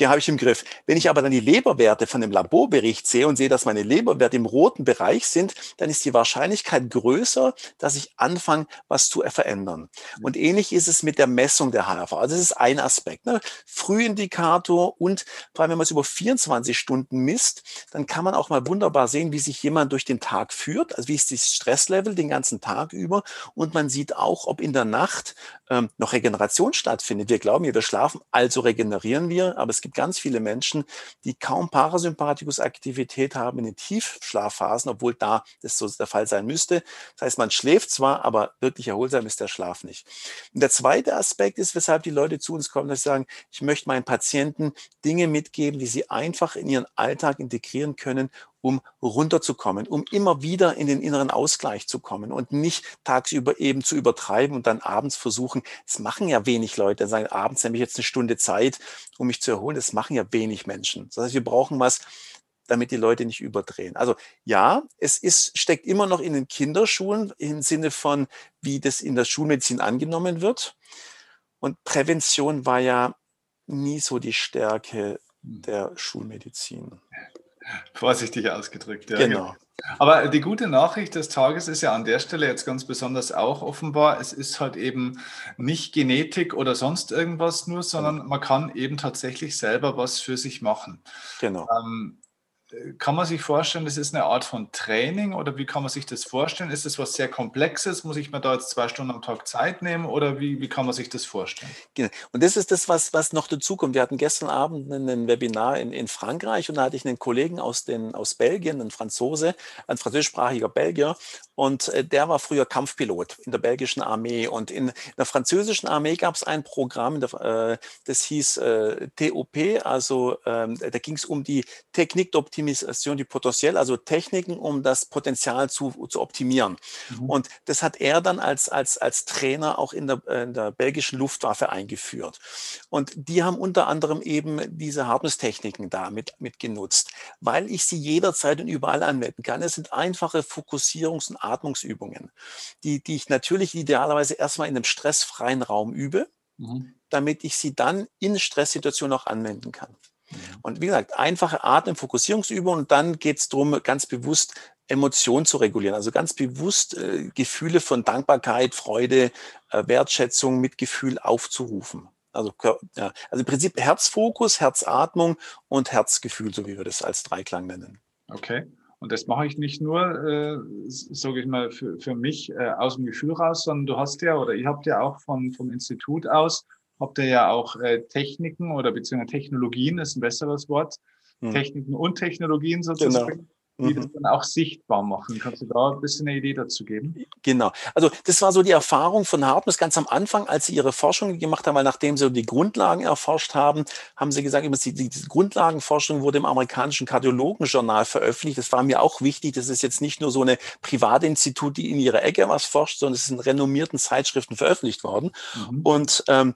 Ja, habe ich im Griff. Wenn ich aber dann die Leberwerte von dem Laborbericht sehe und sehe, dass meine Leberwerte im roten Bereich sind, dann ist die Wahrscheinlichkeit größer, dass ich anfange, was zu verändern. Und ähnlich ist es mit der Messung der HRV. Also das ist ein Aspekt. Ne? Frühindikator und vor allem, wenn man es über 24 Stunden misst, dann kann man auch mal wunderbar sehen, wie sich jemand durch den Tag führt, also wie ist das Stresslevel den ganzen Tag über. Und man sieht auch, ob in der Nacht ähm, noch Regeneration stattfindet. Wir glauben, wir schlafen, also regenerieren wir, aber es gibt ganz viele Menschen, die kaum Parasympathikus-Aktivität haben in den Tiefschlafphasen, obwohl da das so der Fall sein müsste. Das heißt, man schläft zwar, aber wirklich erholsam ist der Schlaf nicht. Und der zweite Aspekt ist, weshalb die Leute zu uns kommen, dass sie sagen, ich möchte meinen Patienten Dinge mitgeben, die sie einfach in ihren Alltag integrieren können, um runterzukommen, um immer wieder in den inneren Ausgleich zu kommen und nicht tagsüber eben zu übertreiben und dann abends versuchen. Das machen ja wenig Leute. Dann sagen, abends nämlich jetzt eine Stunde Zeit, um mich zu erholen. Das machen ja wenig Menschen. Das heißt, wir brauchen was, damit die Leute nicht überdrehen. Also ja, es ist, steckt immer noch in den Kinderschulen im Sinne von, wie das in der Schulmedizin angenommen wird. Und Prävention war ja nie so die Stärke hm. der Schulmedizin. <laughs> Vorsichtig ausgedrückt, ja. Genau. Aber die gute Nachricht des Tages ist ja an der Stelle jetzt ganz besonders auch offenbar, es ist halt eben nicht Genetik oder sonst irgendwas nur, sondern man kann eben tatsächlich selber was für sich machen. Genau. Ähm, kann man sich vorstellen, das ist eine Art von Training oder wie kann man sich das vorstellen? Ist das was sehr Komplexes? Muss ich mir da jetzt zwei Stunden am Tag Zeit nehmen oder wie, wie kann man sich das vorstellen? Genau. Und das ist das, was, was noch dazu kommt. Wir hatten gestern Abend ein Webinar in, in Frankreich und da hatte ich einen Kollegen aus, den, aus Belgien, einen Franzose, ein französischsprachiger Belgier und äh, der war früher Kampfpilot in der belgischen Armee und in der französischen Armee gab es ein Programm, äh, das hieß äh, TOP, also ähm, da ging es um die Technik der Optimisation die Potential, also Techniken, um das Potenzial zu, zu optimieren. Mhm. Und das hat er dann als, als, als Trainer auch in der, in der belgischen Luftwaffe eingeführt. Und die haben unter anderem eben diese Hardness-Techniken da mit, mit genutzt, weil ich sie jederzeit und überall anwenden kann. Es sind einfache Fokussierungs- und Atmungsübungen, die, die ich natürlich idealerweise erstmal in einem stressfreien Raum übe, mhm. damit ich sie dann in Stresssituationen auch anwenden kann. Und wie gesagt, einfache Atem, Fokussierungsübungen und dann geht es darum, ganz bewusst Emotionen zu regulieren, also ganz bewusst äh, Gefühle von Dankbarkeit, Freude, äh, Wertschätzung, Mitgefühl aufzurufen. Also, ja, also im Prinzip Herzfokus, Herzatmung und Herzgefühl, so wie wir das als Dreiklang nennen. Okay. Und das mache ich nicht nur, äh, sage ich mal, für, für mich äh, aus dem Gefühl raus, sondern du hast ja oder ihr habt ja auch von, vom Institut aus habt ihr ja auch äh, Techniken oder beziehungsweise Technologien ist ein besseres Wort. Hm. Techniken und Technologien sozusagen. Die das mhm. dann auch sichtbar machen. Kannst du da ein bisschen eine Idee dazu geben? Genau. Also das war so die Erfahrung von Hartmus ganz am Anfang, als sie ihre Forschung gemacht haben, weil nachdem sie die Grundlagen erforscht haben, haben sie gesagt, die, die Grundlagenforschung wurde im amerikanischen Kardiologenjournal veröffentlicht. Das war mir auch wichtig. Das ist jetzt nicht nur so eine Privatinstitut, die in ihrer Ecke was forscht, sondern es ist in renommierten Zeitschriften veröffentlicht worden. Mhm. Und ähm,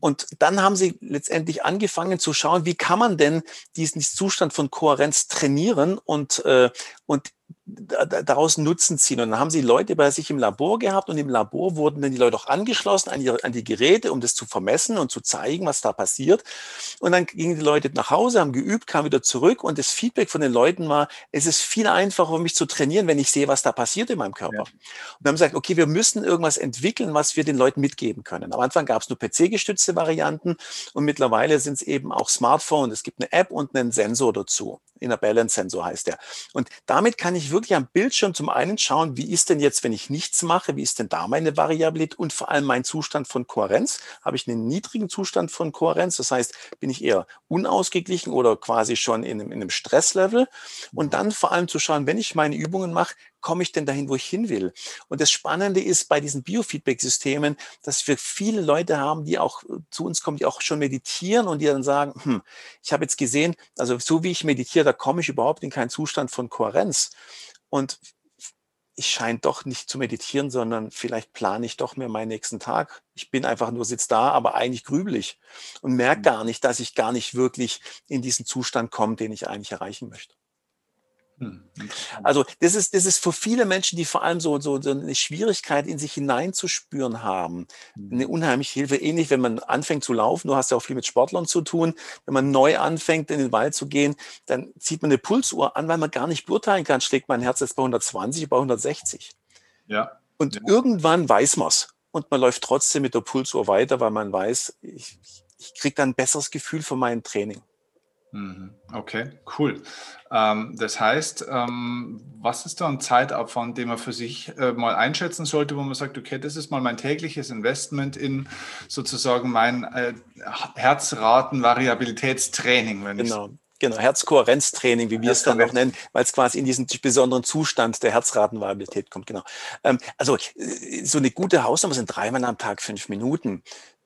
und dann haben sie letztendlich angefangen zu schauen, wie kann man denn diesen Zustand von Kohärenz trainieren und, äh, und daraus Nutzen ziehen. Und dann haben sie Leute bei sich im Labor gehabt und im Labor wurden dann die Leute auch angeschlossen an die, an die Geräte, um das zu vermessen und zu zeigen, was da passiert. Und dann gingen die Leute nach Hause, haben geübt, kamen wieder zurück und das Feedback von den Leuten war, es ist viel einfacher für mich zu trainieren, wenn ich sehe, was da passiert in meinem Körper. Ja. Und dann haben gesagt, okay, wir müssen irgendwas entwickeln, was wir den Leuten mitgeben können. Am Anfang gab es nur PC-gestützte Varianten und mittlerweile sind es eben auch Smartphone. Es gibt eine App und einen Sensor dazu. Inner Balance Sensor heißt der. Und damit kann ich wirklich am Bildschirm zum einen schauen, wie ist denn jetzt, wenn ich nichts mache, wie ist denn da meine Variabilität und vor allem mein Zustand von Kohärenz. Habe ich einen niedrigen Zustand von Kohärenz? Das heißt, bin ich eher unausgeglichen oder quasi schon in einem, in einem Stresslevel? Und dann vor allem zu schauen, wenn ich meine Übungen mache, komme ich denn dahin, wo ich hin will? Und das Spannende ist bei diesen Biofeedback-Systemen, dass wir viele Leute haben, die auch äh, zu uns kommen, die auch schon meditieren und die dann sagen, hm, ich habe jetzt gesehen, also so wie ich meditiere, da komme ich überhaupt in keinen Zustand von Kohärenz. Und ich scheine doch nicht zu meditieren, sondern vielleicht plane ich doch mir meinen nächsten Tag. Ich bin einfach nur sitz da, aber eigentlich grübelig und merke mhm. gar nicht, dass ich gar nicht wirklich in diesen Zustand komme, den ich eigentlich erreichen möchte. Hm, also das ist, das ist für viele Menschen, die vor allem so, so, so eine Schwierigkeit in sich hineinzuspüren haben, eine hm. unheimliche Hilfe. Ähnlich, wenn man anfängt zu laufen, du hast ja auch viel mit Sportlern zu tun, wenn man neu anfängt, in den Wald zu gehen, dann zieht man eine Pulsuhr an, weil man gar nicht beurteilen kann, schlägt mein Herz jetzt bei 120, bei 160. Ja. Und ja. irgendwann weiß man es. Und man läuft trotzdem mit der Pulsuhr weiter, weil man weiß, ich, ich kriege dann ein besseres Gefühl für mein Training. Mhm. Okay, cool. Ähm, das heißt, ähm, was ist da ein Zeitaufwand, den man für sich äh, mal einschätzen sollte, wo man sagt, okay, das ist mal mein tägliches Investment in sozusagen mein äh, Herzratenvariabilitätstraining, wenn genau. Genau, Herzkohärenztraining, wie wir es dann noch nennen, weil es quasi in diesen besonderen Zustand der Herzratenvariabilität kommt. Genau. Ähm, also äh, so eine gute Hausnummer sind dreimal am Tag fünf Minuten.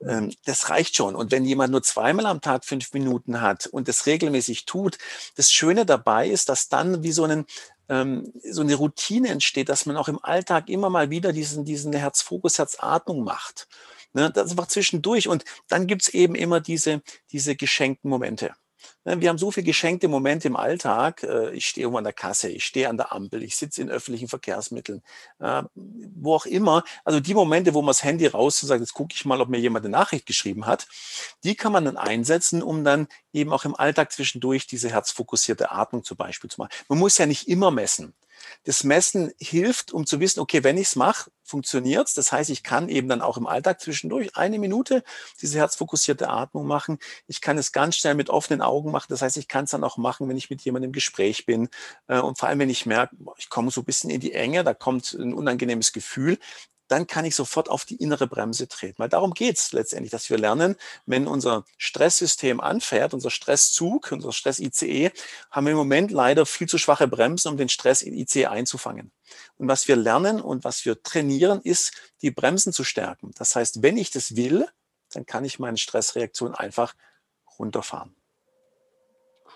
Ähm, das reicht schon. Und wenn jemand nur zweimal am Tag fünf Minuten hat und das regelmäßig tut, das Schöne dabei ist, dass dann wie so einen ähm, so eine Routine entsteht, dass man auch im Alltag immer mal wieder diesen, diesen Herzfokus, Herzatmung macht. Ne, das einfach zwischendurch. Und dann gibt's eben immer diese, diese geschenkten Momente. Ne, wir haben so viele geschenkte Momente im Alltag. Äh, ich stehe irgendwo an der Kasse, ich stehe an der Ampel, ich sitze in öffentlichen Verkehrsmitteln, äh, wo auch immer. Also die Momente, wo man das Handy raus und sagt, jetzt gucke ich mal, ob mir jemand eine Nachricht geschrieben hat, die kann man dann einsetzen, um dann eben auch im Alltag zwischendurch diese herzfokussierte Atmung zum Beispiel zu machen. Man muss ja nicht immer messen. Das Messen hilft, um zu wissen, okay, wenn ich es mache, funktioniert es. Das heißt, ich kann eben dann auch im Alltag zwischendurch eine Minute diese herzfokussierte Atmung machen. Ich kann es ganz schnell mit offenen Augen machen. Das heißt, ich kann es dann auch machen, wenn ich mit jemandem im Gespräch bin. Äh, und vor allem, wenn ich merke, ich komme so ein bisschen in die Enge, da kommt ein unangenehmes Gefühl, dann kann ich sofort auf die innere Bremse treten. Weil darum geht es letztendlich, dass wir lernen, wenn unser Stresssystem anfährt, unser Stresszug, unser Stress-ICE, haben wir im Moment leider viel zu schwache Bremsen, um den Stress-ICE einzufangen. Und was wir lernen und was wir trainieren, ist, die Bremsen zu stärken. Das heißt, wenn ich das will, dann kann ich meine Stressreaktion einfach runterfahren.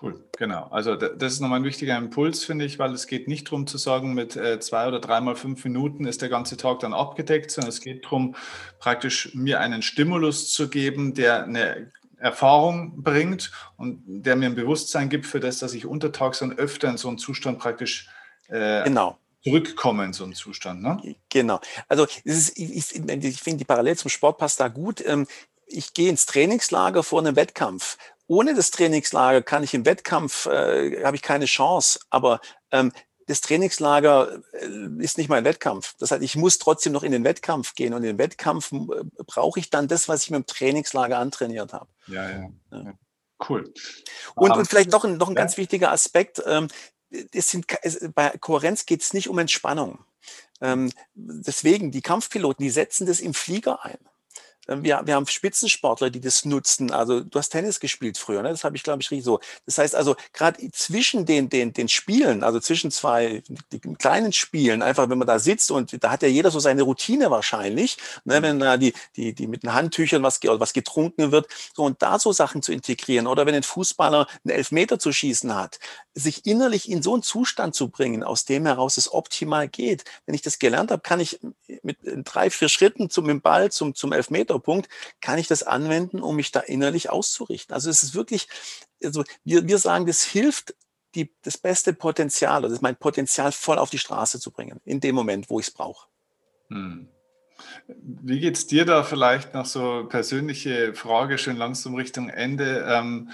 Cool, genau. Also das ist nochmal ein wichtiger Impuls, finde ich, weil es geht nicht darum zu sagen, mit äh, zwei oder dreimal fünf Minuten ist der ganze Tag dann abgedeckt, sondern es geht darum, praktisch mir einen Stimulus zu geben, der eine Erfahrung bringt und der mir ein Bewusstsein gibt für das, dass ich untertags dann öfter in so einen Zustand praktisch äh, genau zurückkomme in so einen Zustand. Ne? Genau. Also ist, ich, ich finde die Parallele zum Sport passt da gut. Ähm, ich gehe ins Trainingslager vor einem Wettkampf ohne das Trainingslager kann ich im Wettkampf, äh, habe ich keine Chance. Aber ähm, das Trainingslager äh, ist nicht mein Wettkampf. Das heißt, ich muss trotzdem noch in den Wettkampf gehen. Und in den Wettkampf äh, brauche ich dann das, was ich mit dem Trainingslager antrainiert habe. Ja, ja. ja. Cool. Und, um, und vielleicht noch ein, noch ein ja. ganz wichtiger Aspekt. Ähm, es sind, es, bei Kohärenz geht es nicht um Entspannung. Ähm, deswegen, die Kampfpiloten, die setzen das im Flieger ein. Ähm, wir, wir haben Spitzensportler, die das nutzen. Also du hast Tennis gespielt früher, ne? das habe ich, glaube ich, richtig so. Das heißt also, gerade zwischen den, den, den Spielen, also zwischen zwei kleinen Spielen, einfach wenn man da sitzt und da hat ja jeder so seine Routine wahrscheinlich, ne? Mhm. wenn da die, die, die mit den Handtüchern was, was getrunken wird, so und da so Sachen zu integrieren. Oder wenn ein Fußballer einen Elfmeter zu schießen hat, sich innerlich in so einen Zustand zu bringen, aus dem heraus es optimal geht. Wenn ich das gelernt habe, kann ich mit drei, vier Schritten zum Ball, zum, zum Elfmeter Punkt, kann ich das anwenden, um mich da innerlich auszurichten. Also es ist wirklich, also wir, wir sagen, das hilft die, das beste Potenzial, das ist mein Potenzial voll auf die Straße zu bringen, in dem Moment, wo ich es brauche. Hm. Wie geht es dir da vielleicht noch so persönliche Frage, schön langsam Richtung Ende? Ähm,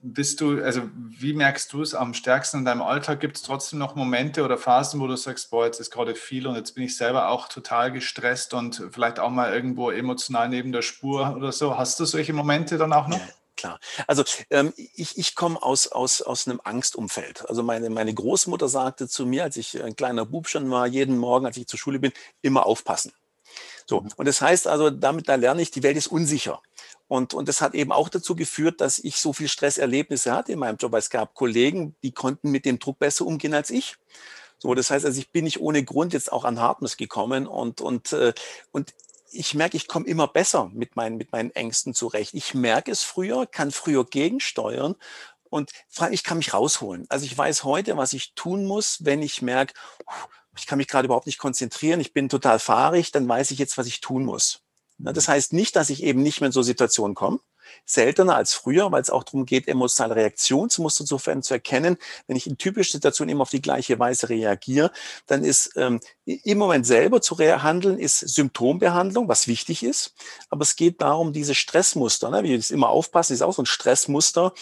bist du, also wie merkst du es am stärksten in deinem Alltag? Gibt es trotzdem noch Momente oder Phasen, wo du sagst, boah, jetzt ist gerade viel und jetzt bin ich selber auch total gestresst und vielleicht auch mal irgendwo emotional neben der Spur oder so? Hast du solche Momente dann auch noch? Ja klar. Also ähm, ich, ich komme aus, aus, aus einem Angstumfeld. Also meine, meine Großmutter sagte zu mir, als ich ein kleiner Bub schon war, jeden Morgen, als ich zur Schule bin, immer aufpassen. So, mhm. und das heißt also, damit da lerne ich, die Welt ist unsicher. Und, und das hat eben auch dazu geführt, dass ich so viel Stresserlebnisse hatte in meinem Job. Es gab Kollegen, die konnten mit dem Druck besser umgehen als ich. So, das heißt also, ich bin nicht ohne Grund jetzt auch an Hardness gekommen und, und, äh, und ich merke, ich komme immer besser mit meinen, mit meinen Ängsten zurecht. Ich merke es früher, kann früher gegensteuern und ich kann mich rausholen. Also ich weiß heute, was ich tun muss, wenn ich merke, ich kann mich gerade überhaupt nicht konzentrieren, ich bin total fahrig, dann weiß ich jetzt, was ich tun muss. Das heißt nicht, dass ich eben nicht mehr in so Situationen komme. Seltener als früher, weil es auch darum geht, emotionale Reaktionsmuster zu, zu erkennen. Wenn ich in typischen Situationen immer auf die gleiche Weise reagiere, dann ist ähm, im Moment selber zu handeln, ist Symptombehandlung, was wichtig ist. Aber es geht darum, diese Stressmuster, ne, wie wir das immer aufpassen, ist auch so ein Stressmuster,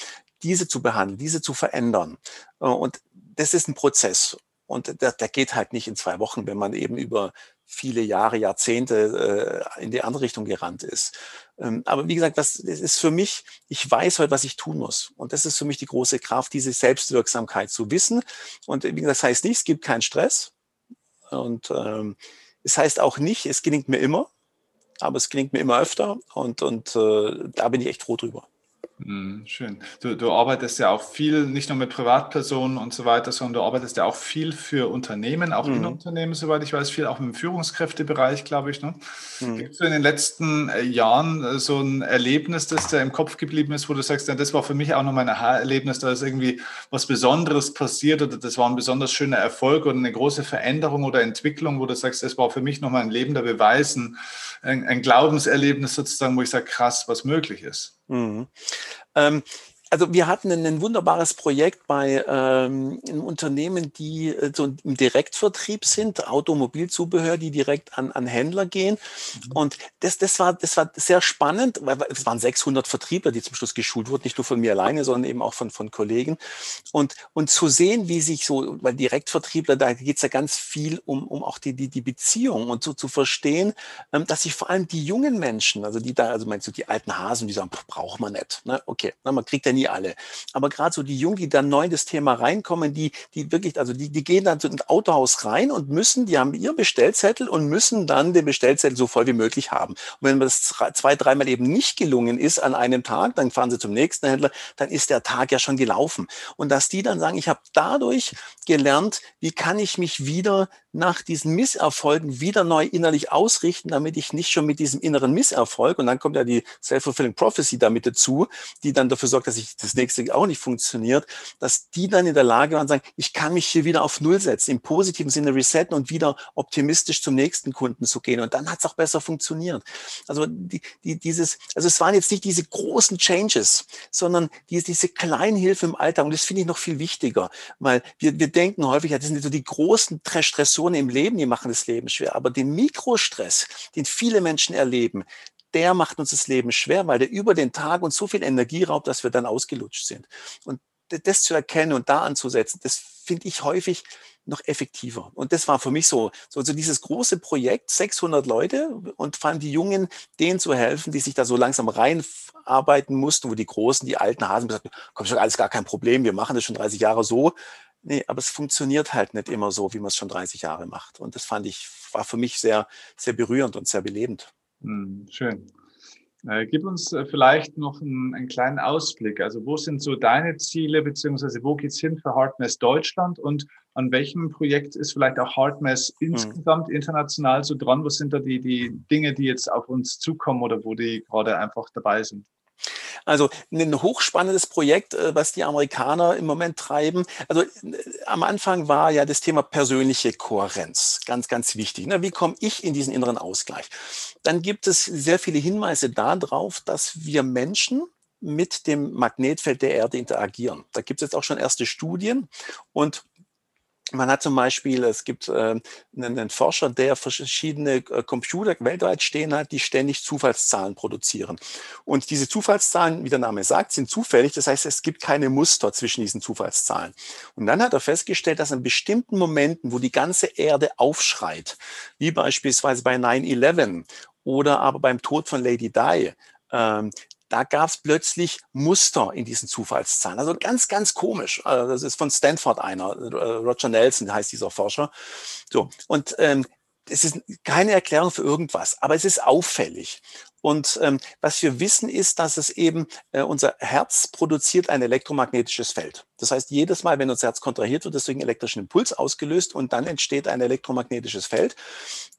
diese zu behandeln, diese zu verändern. Äh, und das ist ein Prozess. Und der, der geht halt nicht in zwei Wochen, wenn man eben über viele Jahre, Jahrzehnte äh, in die andere Richtung gerannt ist. Ähm, aber wie gesagt, das, das ist für mich, ich weiß heute, was ich tun muss. Und das ist für mich die große Kraft, diese Selbstwirksamkeit zu wissen. Und wie gesagt, das heißt nicht, es gibt keinen Stress. Und ähm, es heißt auch nicht, es gelingt mir immer, aber es gelingt mir immer öfter. Und, und äh, da bin ich echt froh drüber. Mhm, schön. Du, du arbeitest ja auch viel, nicht nur mit Privatpersonen und so weiter, sondern du arbeitest ja auch viel für Unternehmen, auch in mhm. Unternehmen, soweit ich weiß, viel auch im Führungskräftebereich, glaube ich. Ne? Mhm. Gibt es in den letzten äh, Jahren äh, so ein Erlebnis, das dir im Kopf geblieben ist, wo du sagst, ja, das war für mich auch nochmal ein Erlebnis, da ist irgendwie was Besonderes passiert oder das war ein besonders schöner Erfolg oder eine große Veränderung oder Entwicklung, wo du sagst, das war für mich nochmal ein lebender Beweis, ein, ein Glaubenserlebnis sozusagen, wo ich sage, krass, was möglich ist. Mhm. Ähm, also wir hatten ein, wunderbares Projekt bei ähm, einem Unternehmen, die äh, so im Direktvertrieb sind, Automobilzubehör, die direkt an, an Händler gehen. Mhm. Und das, das, war, das war sehr spannend, weil es waren 600 Vertriebler, die zum Schluss geschult wurden, nicht nur von mir alleine, sondern eben auch von, von Kollegen. Und, und zu sehen, wie sich so, weil Direktvertriebler, da geht es ja ganz viel um, um auch die, die, die Beziehung und so zu verstehen, ähm, dass sich vor allem die jungen Menschen, also die da, also meinst du, die alten Hasen, die sagen, braucht man nicht. Ne? Okay, na, man kriegt ja nie alle. Aber gerade so die Jungen, die dann neu in das Thema reinkommen, die, die wirklich, also die, die gehen dann so ins Autohaus rein und müssen, die haben ihr Bestellzettel und müssen dann den Bestellzettel so voll wie möglich haben. Und wenn das zwei, dreimal eben nicht gelungen ist an einem Tag, dann fahren sie zum nächsten Händler, dann ist der Tag ja schon gelaufen. Und dass die dann sagen, ich habe dadurch gelernt, wie kann ich mich wieder nach diesen Misserfolgen wieder neu innerlich ausrichten, damit ich nicht schon mit diesem inneren Misserfolg, und dann kommt ja die Self-Fulfilling Prophecy damit dazu, die dann dafür sorgt, dass ich das nächste auch nicht funktioniert, dass die dann in der Lage waren, sagen, ich kann mich hier wieder auf Null setzen, im positiven Sinne resetten und wieder optimistisch zum nächsten Kunden zu gehen. Und dann hat es auch besser funktioniert. Also die, die, dieses, also es waren jetzt nicht diese großen Changes, sondern die, diese kleinen Hilfe im Alltag. Und das finde ich noch viel wichtiger, weil wir, wir denken häufig, ja, das sind so die großen Stressoren im Leben, die machen das Leben schwer. Aber den Mikrostress, den viele Menschen erleben, der macht uns das Leben schwer, weil der über den Tag uns so viel Energie raubt, dass wir dann ausgelutscht sind. Und das zu erkennen und da anzusetzen, das finde ich häufig noch effektiver. Und das war für mich so, so, so dieses große Projekt, 600 Leute und vor allem die Jungen, denen zu helfen, die sich da so langsam reinarbeiten mussten, wo die Großen, die alten Hasen gesagt haben, komm schon, alles gar kein Problem, wir machen das schon 30 Jahre so. Nee, aber es funktioniert halt nicht immer so, wie man es schon 30 Jahre macht. Und das fand ich, war für mich sehr, sehr berührend und sehr belebend. Hm, schön. Äh, gib uns äh, vielleicht noch einen, einen, kleinen Ausblick. Also wo sind so deine Ziele, beziehungsweise wo geht's hin für Hardmess Deutschland und an welchem Projekt ist vielleicht auch Hardmess hm. insgesamt international so dran? Was sind da die, die Dinge, die jetzt auf uns zukommen oder wo die gerade einfach dabei sind? Also ein hochspannendes Projekt, äh, was die Amerikaner im Moment treiben. Also äh, am Anfang war ja das Thema persönliche Kohärenz ganz, ganz wichtig. Ne? Wie komme ich in diesen inneren Ausgleich? Dann gibt es sehr viele Hinweise darauf, dass wir Menschen mit dem Magnetfeld der Erde interagieren. Da gibt es jetzt auch schon erste Studien und man hat zum Beispiel, es gibt äh, einen, einen, Forscher, der verschiedene äh, Computer weltweit stehen hat, die ständig Zufallszahlen produzieren. Und diese Zufallszahlen, wie der Name sagt, sind zufällig. Das heißt, es gibt keine Muster zwischen diesen Zufallszahlen. Und dann hat er festgestellt, dass in bestimmten Momenten, wo die ganze Erde aufschreit, wie beispielsweise bei 9-11 oder aber beim Tod von Lady Di, ähm, da gab es plötzlich Muster in diesen Zufallszahlen. Also ganz, ganz komisch. Also das ist von Stanford einer, äh, Roger Nelson heißt dieser Forscher. So, und ähm, es ist keine Erklärung für irgendwas, aber es ist auffällig. Und ähm, was wir wissen ist, dass es eben äh, unser Herz produziert ein elektromagnetisches Feld. Das heißt, jedes Mal, wenn unser Herz kontrahiert wird, ist durch einen elektrischen Impuls ausgelöst und dann entsteht ein elektromagnetisches Feld.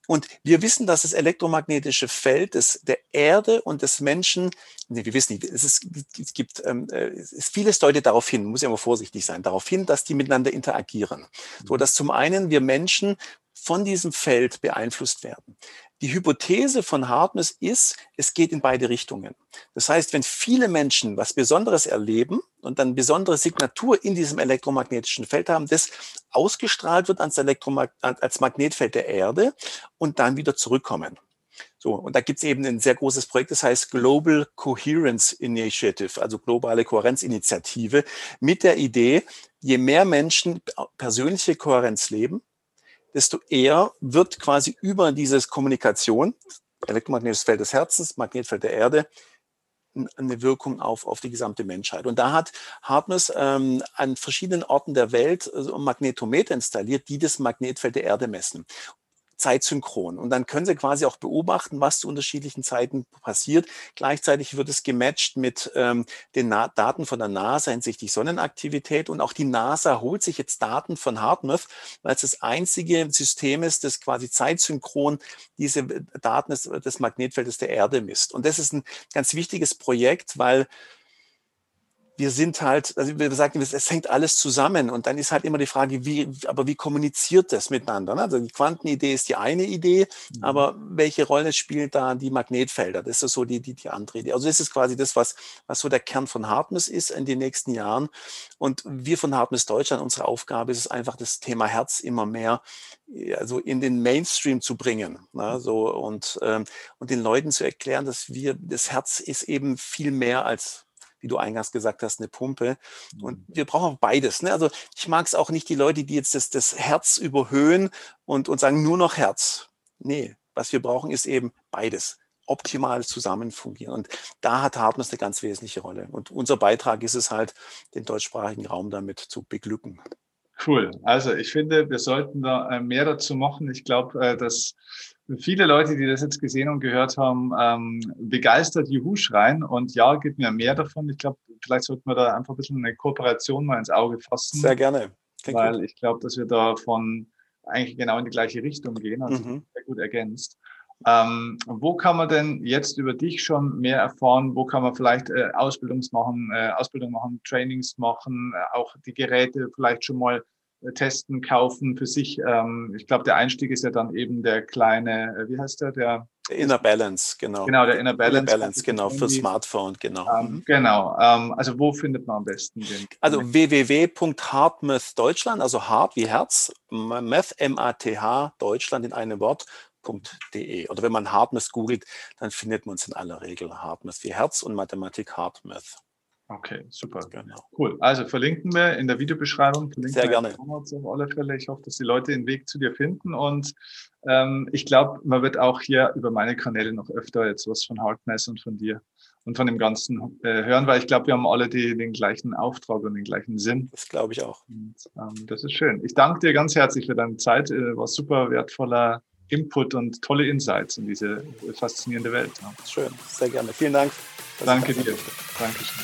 Und wir wissen, dass das elektromagnetische Feld des, der Erde und des Menschen, nee, wir wissen nicht, es, ist, es gibt ähm, äh, es vieles deutet darauf hin, muss ja immer vorsichtig sein, darauf hin, dass die miteinander interagieren. So mhm. dass zum einen wir Menschen von diesem Feld beeinflusst werden. Die Hypothese von Hartness ist, es geht in beide Richtungen. Das heißt, wenn viele Menschen was Besonderes erleben und dann besondere Signatur in diesem elektromagnetischen Feld haben, das ausgestrahlt wird ans, Elektromag als Magnetfeld der Erde und dann wieder zurückkommen. So, und da gibt es eben ein sehr großes Projekt, das heißt Global Coherence Initiative, also globale Kohärenzinitiative, mit der Idee, je mehr Menschen persönliche Kohärenz leben, desto eher wird quasi über dieses Kommunikation, elektromagnetisches Feld des Herzens, Magnetfeld der Erde, eine Wirkung auf, auf die gesamte Menschheit. Und da hat Hartness ähm, an verschiedenen Orten der Welt äh, Magnetometer installiert, die das Magnetfeld der Erde messen zeitsynchron. Und dann können Sie quasi auch beobachten, was zu unterschiedlichen Zeiten passiert. Gleichzeitig wird es gematcht mit ähm, den Na Daten von der NASA hinsichtlich Sonnenaktivität. Und auch die NASA holt sich jetzt Daten von Hartmouth, weil es das einzige System ist, das quasi zeitsynchron diese äh, Daten des, des Magnetfeldes der Erde misst. Und das ist ein ganz wichtiges Projekt, weil wir sind halt, also wir sagen, es hängt alles zusammen und dann ist halt immer die Frage, wie, aber wie kommuniziert das miteinander? Ne? Also die Quantenidee ist die eine Idee, mhm. aber welche Rolle spielt da die Magnetfelder? Das ist so die, die, die andere Idee. Also das ist quasi das, was, was so der Kern von Hartness ist in den nächsten Jahren. Und wir von Hartness Deutschland, unsere Aufgabe ist es einfach, das Thema Herz immer mehr also in den Mainstream zu bringen. Ne? Mhm. So, und, ähm, und den Leuten zu erklären, dass wir, das Herz ist eben viel mehr als wie du eingangs gesagt hast, eine Pumpe. Und mhm. wir brauchen beides. Ne? Also ich mag es auch nicht die Leute, die jetzt das, das Herz überhöhen und, und sagen nur noch Herz. Nee, was wir brauchen, ist eben beides optimal zusammen fungieren. Und da hat Hartness eine ganz wesentliche Rolle. Und unser Beitrag ist es halt, den deutschsprachigen Raum damit zu beglücken. Cool. Also ich finde, wir sollten da äh, mehr dazu machen. Ich glaube, äh, dass viele Leute, die das jetzt gesehen und gehört haben, ähm, begeistert Juhu schreien. Und ja, gibt mir mehr davon. Ich glaube, vielleicht sollten wir da einfach ein bisschen eine Kooperation mal ins Auge fassen. Sehr gerne. Klingt weil gut. ich glaube, dass wir da von eigentlich genau in die gleiche Richtung gehen. Also mhm. sehr gut ergänzt. Ähm, wo kann man denn jetzt über dich schon mehr erfahren? Wo kann man vielleicht äh, Ausbildungs machen, äh, Ausbildung machen, Trainings machen, äh, auch die Geräte vielleicht schon mal testen, kaufen für sich. Ähm, ich glaube, der Einstieg ist ja dann eben der kleine, äh, wie heißt der? Der Inner Balance, genau. Genau, der Inner Balance. Inner Balance, genau, für Smartphone, genau. Ähm, mhm. genau. Ähm, also wo findet man am besten den? Also www.heartmath Deutschland, also Heart wie Herz, Math, M-A-T-H, Deutschland in einem Wort. .de. Oder wenn man Hartmouth googelt, dann findet man es in aller Regel Hartmouth wie Herz und Mathematik Hartmouth. Okay, super. Genau. Cool. Also verlinken wir in der Videobeschreibung. Sehr gerne. Auf alle Fälle. Ich hoffe, dass die Leute den Weg zu dir finden. Und ähm, ich glaube, man wird auch hier über meine Kanäle noch öfter jetzt was von Harkness und von dir und von dem Ganzen äh, hören, weil ich glaube, wir haben alle die, den gleichen Auftrag und den gleichen Sinn. Das glaube ich auch. Und, ähm, das ist schön. Ich danke dir ganz herzlich für deine Zeit. Äh, war super wertvoller Input und tolle Insights in diese faszinierende Welt. Schön, sehr gerne. Vielen Dank. Danke dir. Dankeschön.